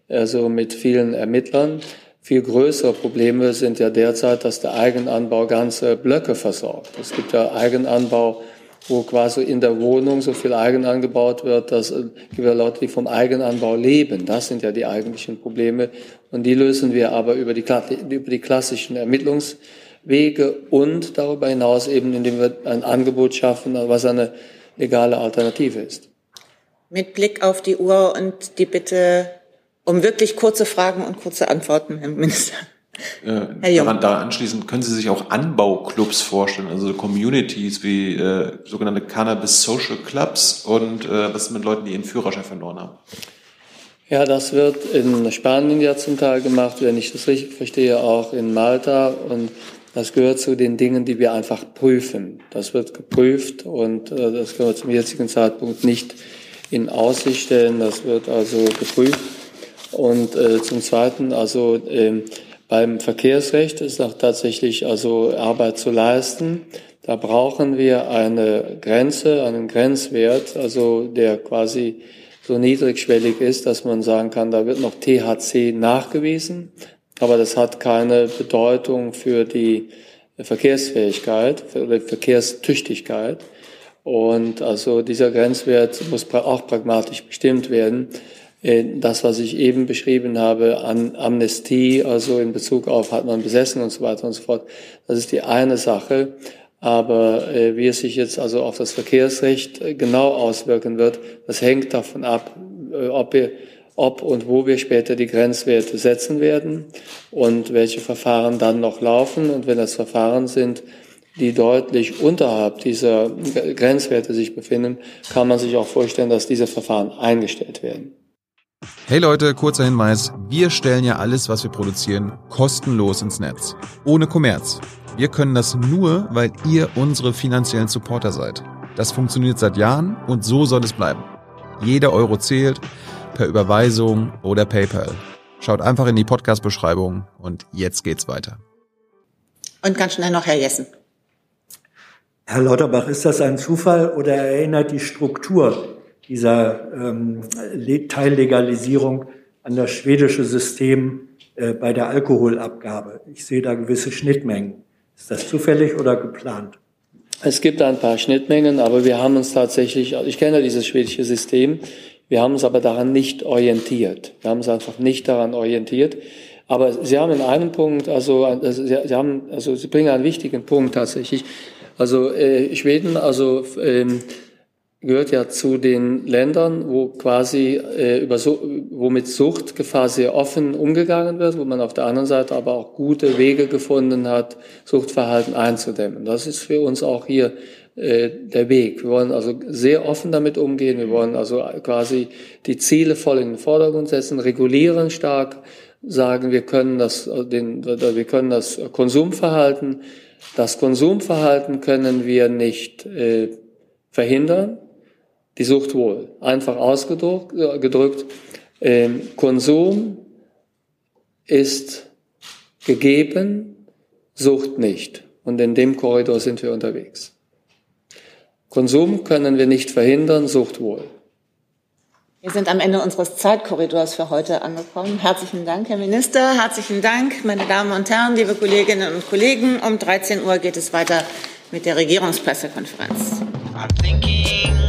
also mit vielen Ermittlern. Viel größere Probleme sind ja derzeit, dass der Eigenanbau ganze Blöcke versorgt. Es gibt ja Eigenanbau, wo quasi in der Wohnung so viel Eigen angebaut wird, dass äh, gibt ja Leute, die vom Eigenanbau leben. Das sind ja die eigentlichen Probleme. Und die lösen wir aber über die, über die klassischen Ermittlungs- Wege und darüber hinaus eben, indem wir ein Angebot schaffen, was eine legale Alternative ist. Mit Blick auf die Uhr und die Bitte um wirklich kurze Fragen und kurze Antworten, Herr Minister. Äh. Daran, da anschließend können Sie sich auch Anbauclubs vorstellen, also Communities wie äh, sogenannte Cannabis Social Clubs und äh, was ist mit Leuten, die ihren Führerschein verloren haben? Ja, das wird in Spanien ja zum Teil gemacht, wenn ich das richtig verstehe, auch in Malta und das gehört zu den Dingen, die wir einfach prüfen. Das wird geprüft und äh, das können wir zum jetzigen Zeitpunkt nicht in Aussicht stellen. Das wird also geprüft. Und äh, zum Zweiten, also äh, beim Verkehrsrecht ist auch tatsächlich also Arbeit zu leisten. Da brauchen wir eine Grenze, einen Grenzwert, also der quasi so niedrigschwellig ist, dass man sagen kann, da wird noch THC nachgewiesen aber das hat keine Bedeutung für die Verkehrsfähigkeit oder Verkehrstüchtigkeit. Und also dieser Grenzwert muss auch pragmatisch bestimmt werden. Äh, das, was ich eben beschrieben habe, an Amnestie, also in Bezug auf hat man besessen und so weiter und so fort, das ist die eine Sache. Aber äh, wie es sich jetzt also auf das Verkehrsrecht äh, genau auswirken wird, das hängt davon ab, ob wir ob und wo wir später die Grenzwerte setzen werden und welche Verfahren dann noch laufen. Und wenn das Verfahren sind, die deutlich unterhalb dieser Grenzwerte sich befinden, kann man sich auch vorstellen, dass diese Verfahren eingestellt werden. Hey Leute, kurzer Hinweis. Wir stellen ja alles, was wir produzieren, kostenlos ins Netz. Ohne Kommerz. Wir können das nur, weil ihr unsere finanziellen Supporter seid. Das funktioniert seit Jahren und so soll es bleiben. Jeder Euro zählt per Überweisung oder PayPal. Schaut einfach in die Podcast-Beschreibung und jetzt geht's weiter. Und ganz schnell noch Herr Jessen. Herr Lauterbach, ist das ein Zufall oder erinnert die Struktur dieser ähm, Teillegalisierung an das schwedische System äh, bei der Alkoholabgabe? Ich sehe da gewisse Schnittmengen. Ist das zufällig oder geplant? Es gibt ein paar Schnittmengen, aber wir haben uns tatsächlich, ich kenne dieses schwedische System, wir haben uns aber daran nicht orientiert. Wir haben uns einfach nicht daran orientiert. Aber Sie haben in einem Punkt, also, also Sie, Sie, haben, also Sie bringen einen wichtigen Punkt tatsächlich. Also äh, Schweden, also ähm, gehört ja zu den Ländern, wo quasi äh, über so, wo mit Suchtgefahr sehr offen umgegangen wird, wo man auf der anderen Seite aber auch gute Wege gefunden hat, Suchtverhalten einzudämmen. Das ist für uns auch hier äh, der Weg. Wir wollen also sehr offen damit umgehen. Wir wollen also quasi die Ziele voll in den Vordergrund setzen, regulieren stark, sagen, wir können das, äh, den, wir können das Konsumverhalten, das Konsumverhalten können wir nicht äh, verhindern, die Sucht wohl. Einfach ausgedrückt, äh, Konsum ist gegeben, Sucht nicht. Und in dem Korridor sind wir unterwegs. Konsum können wir nicht verhindern, Sucht wohl. Wir sind am Ende unseres Zeitkorridors für heute angekommen. Herzlichen Dank, Herr Minister. Herzlichen Dank, meine Damen und Herren, liebe Kolleginnen und Kollegen. Um 13 Uhr geht es weiter mit der Regierungspressekonferenz. I'm thinking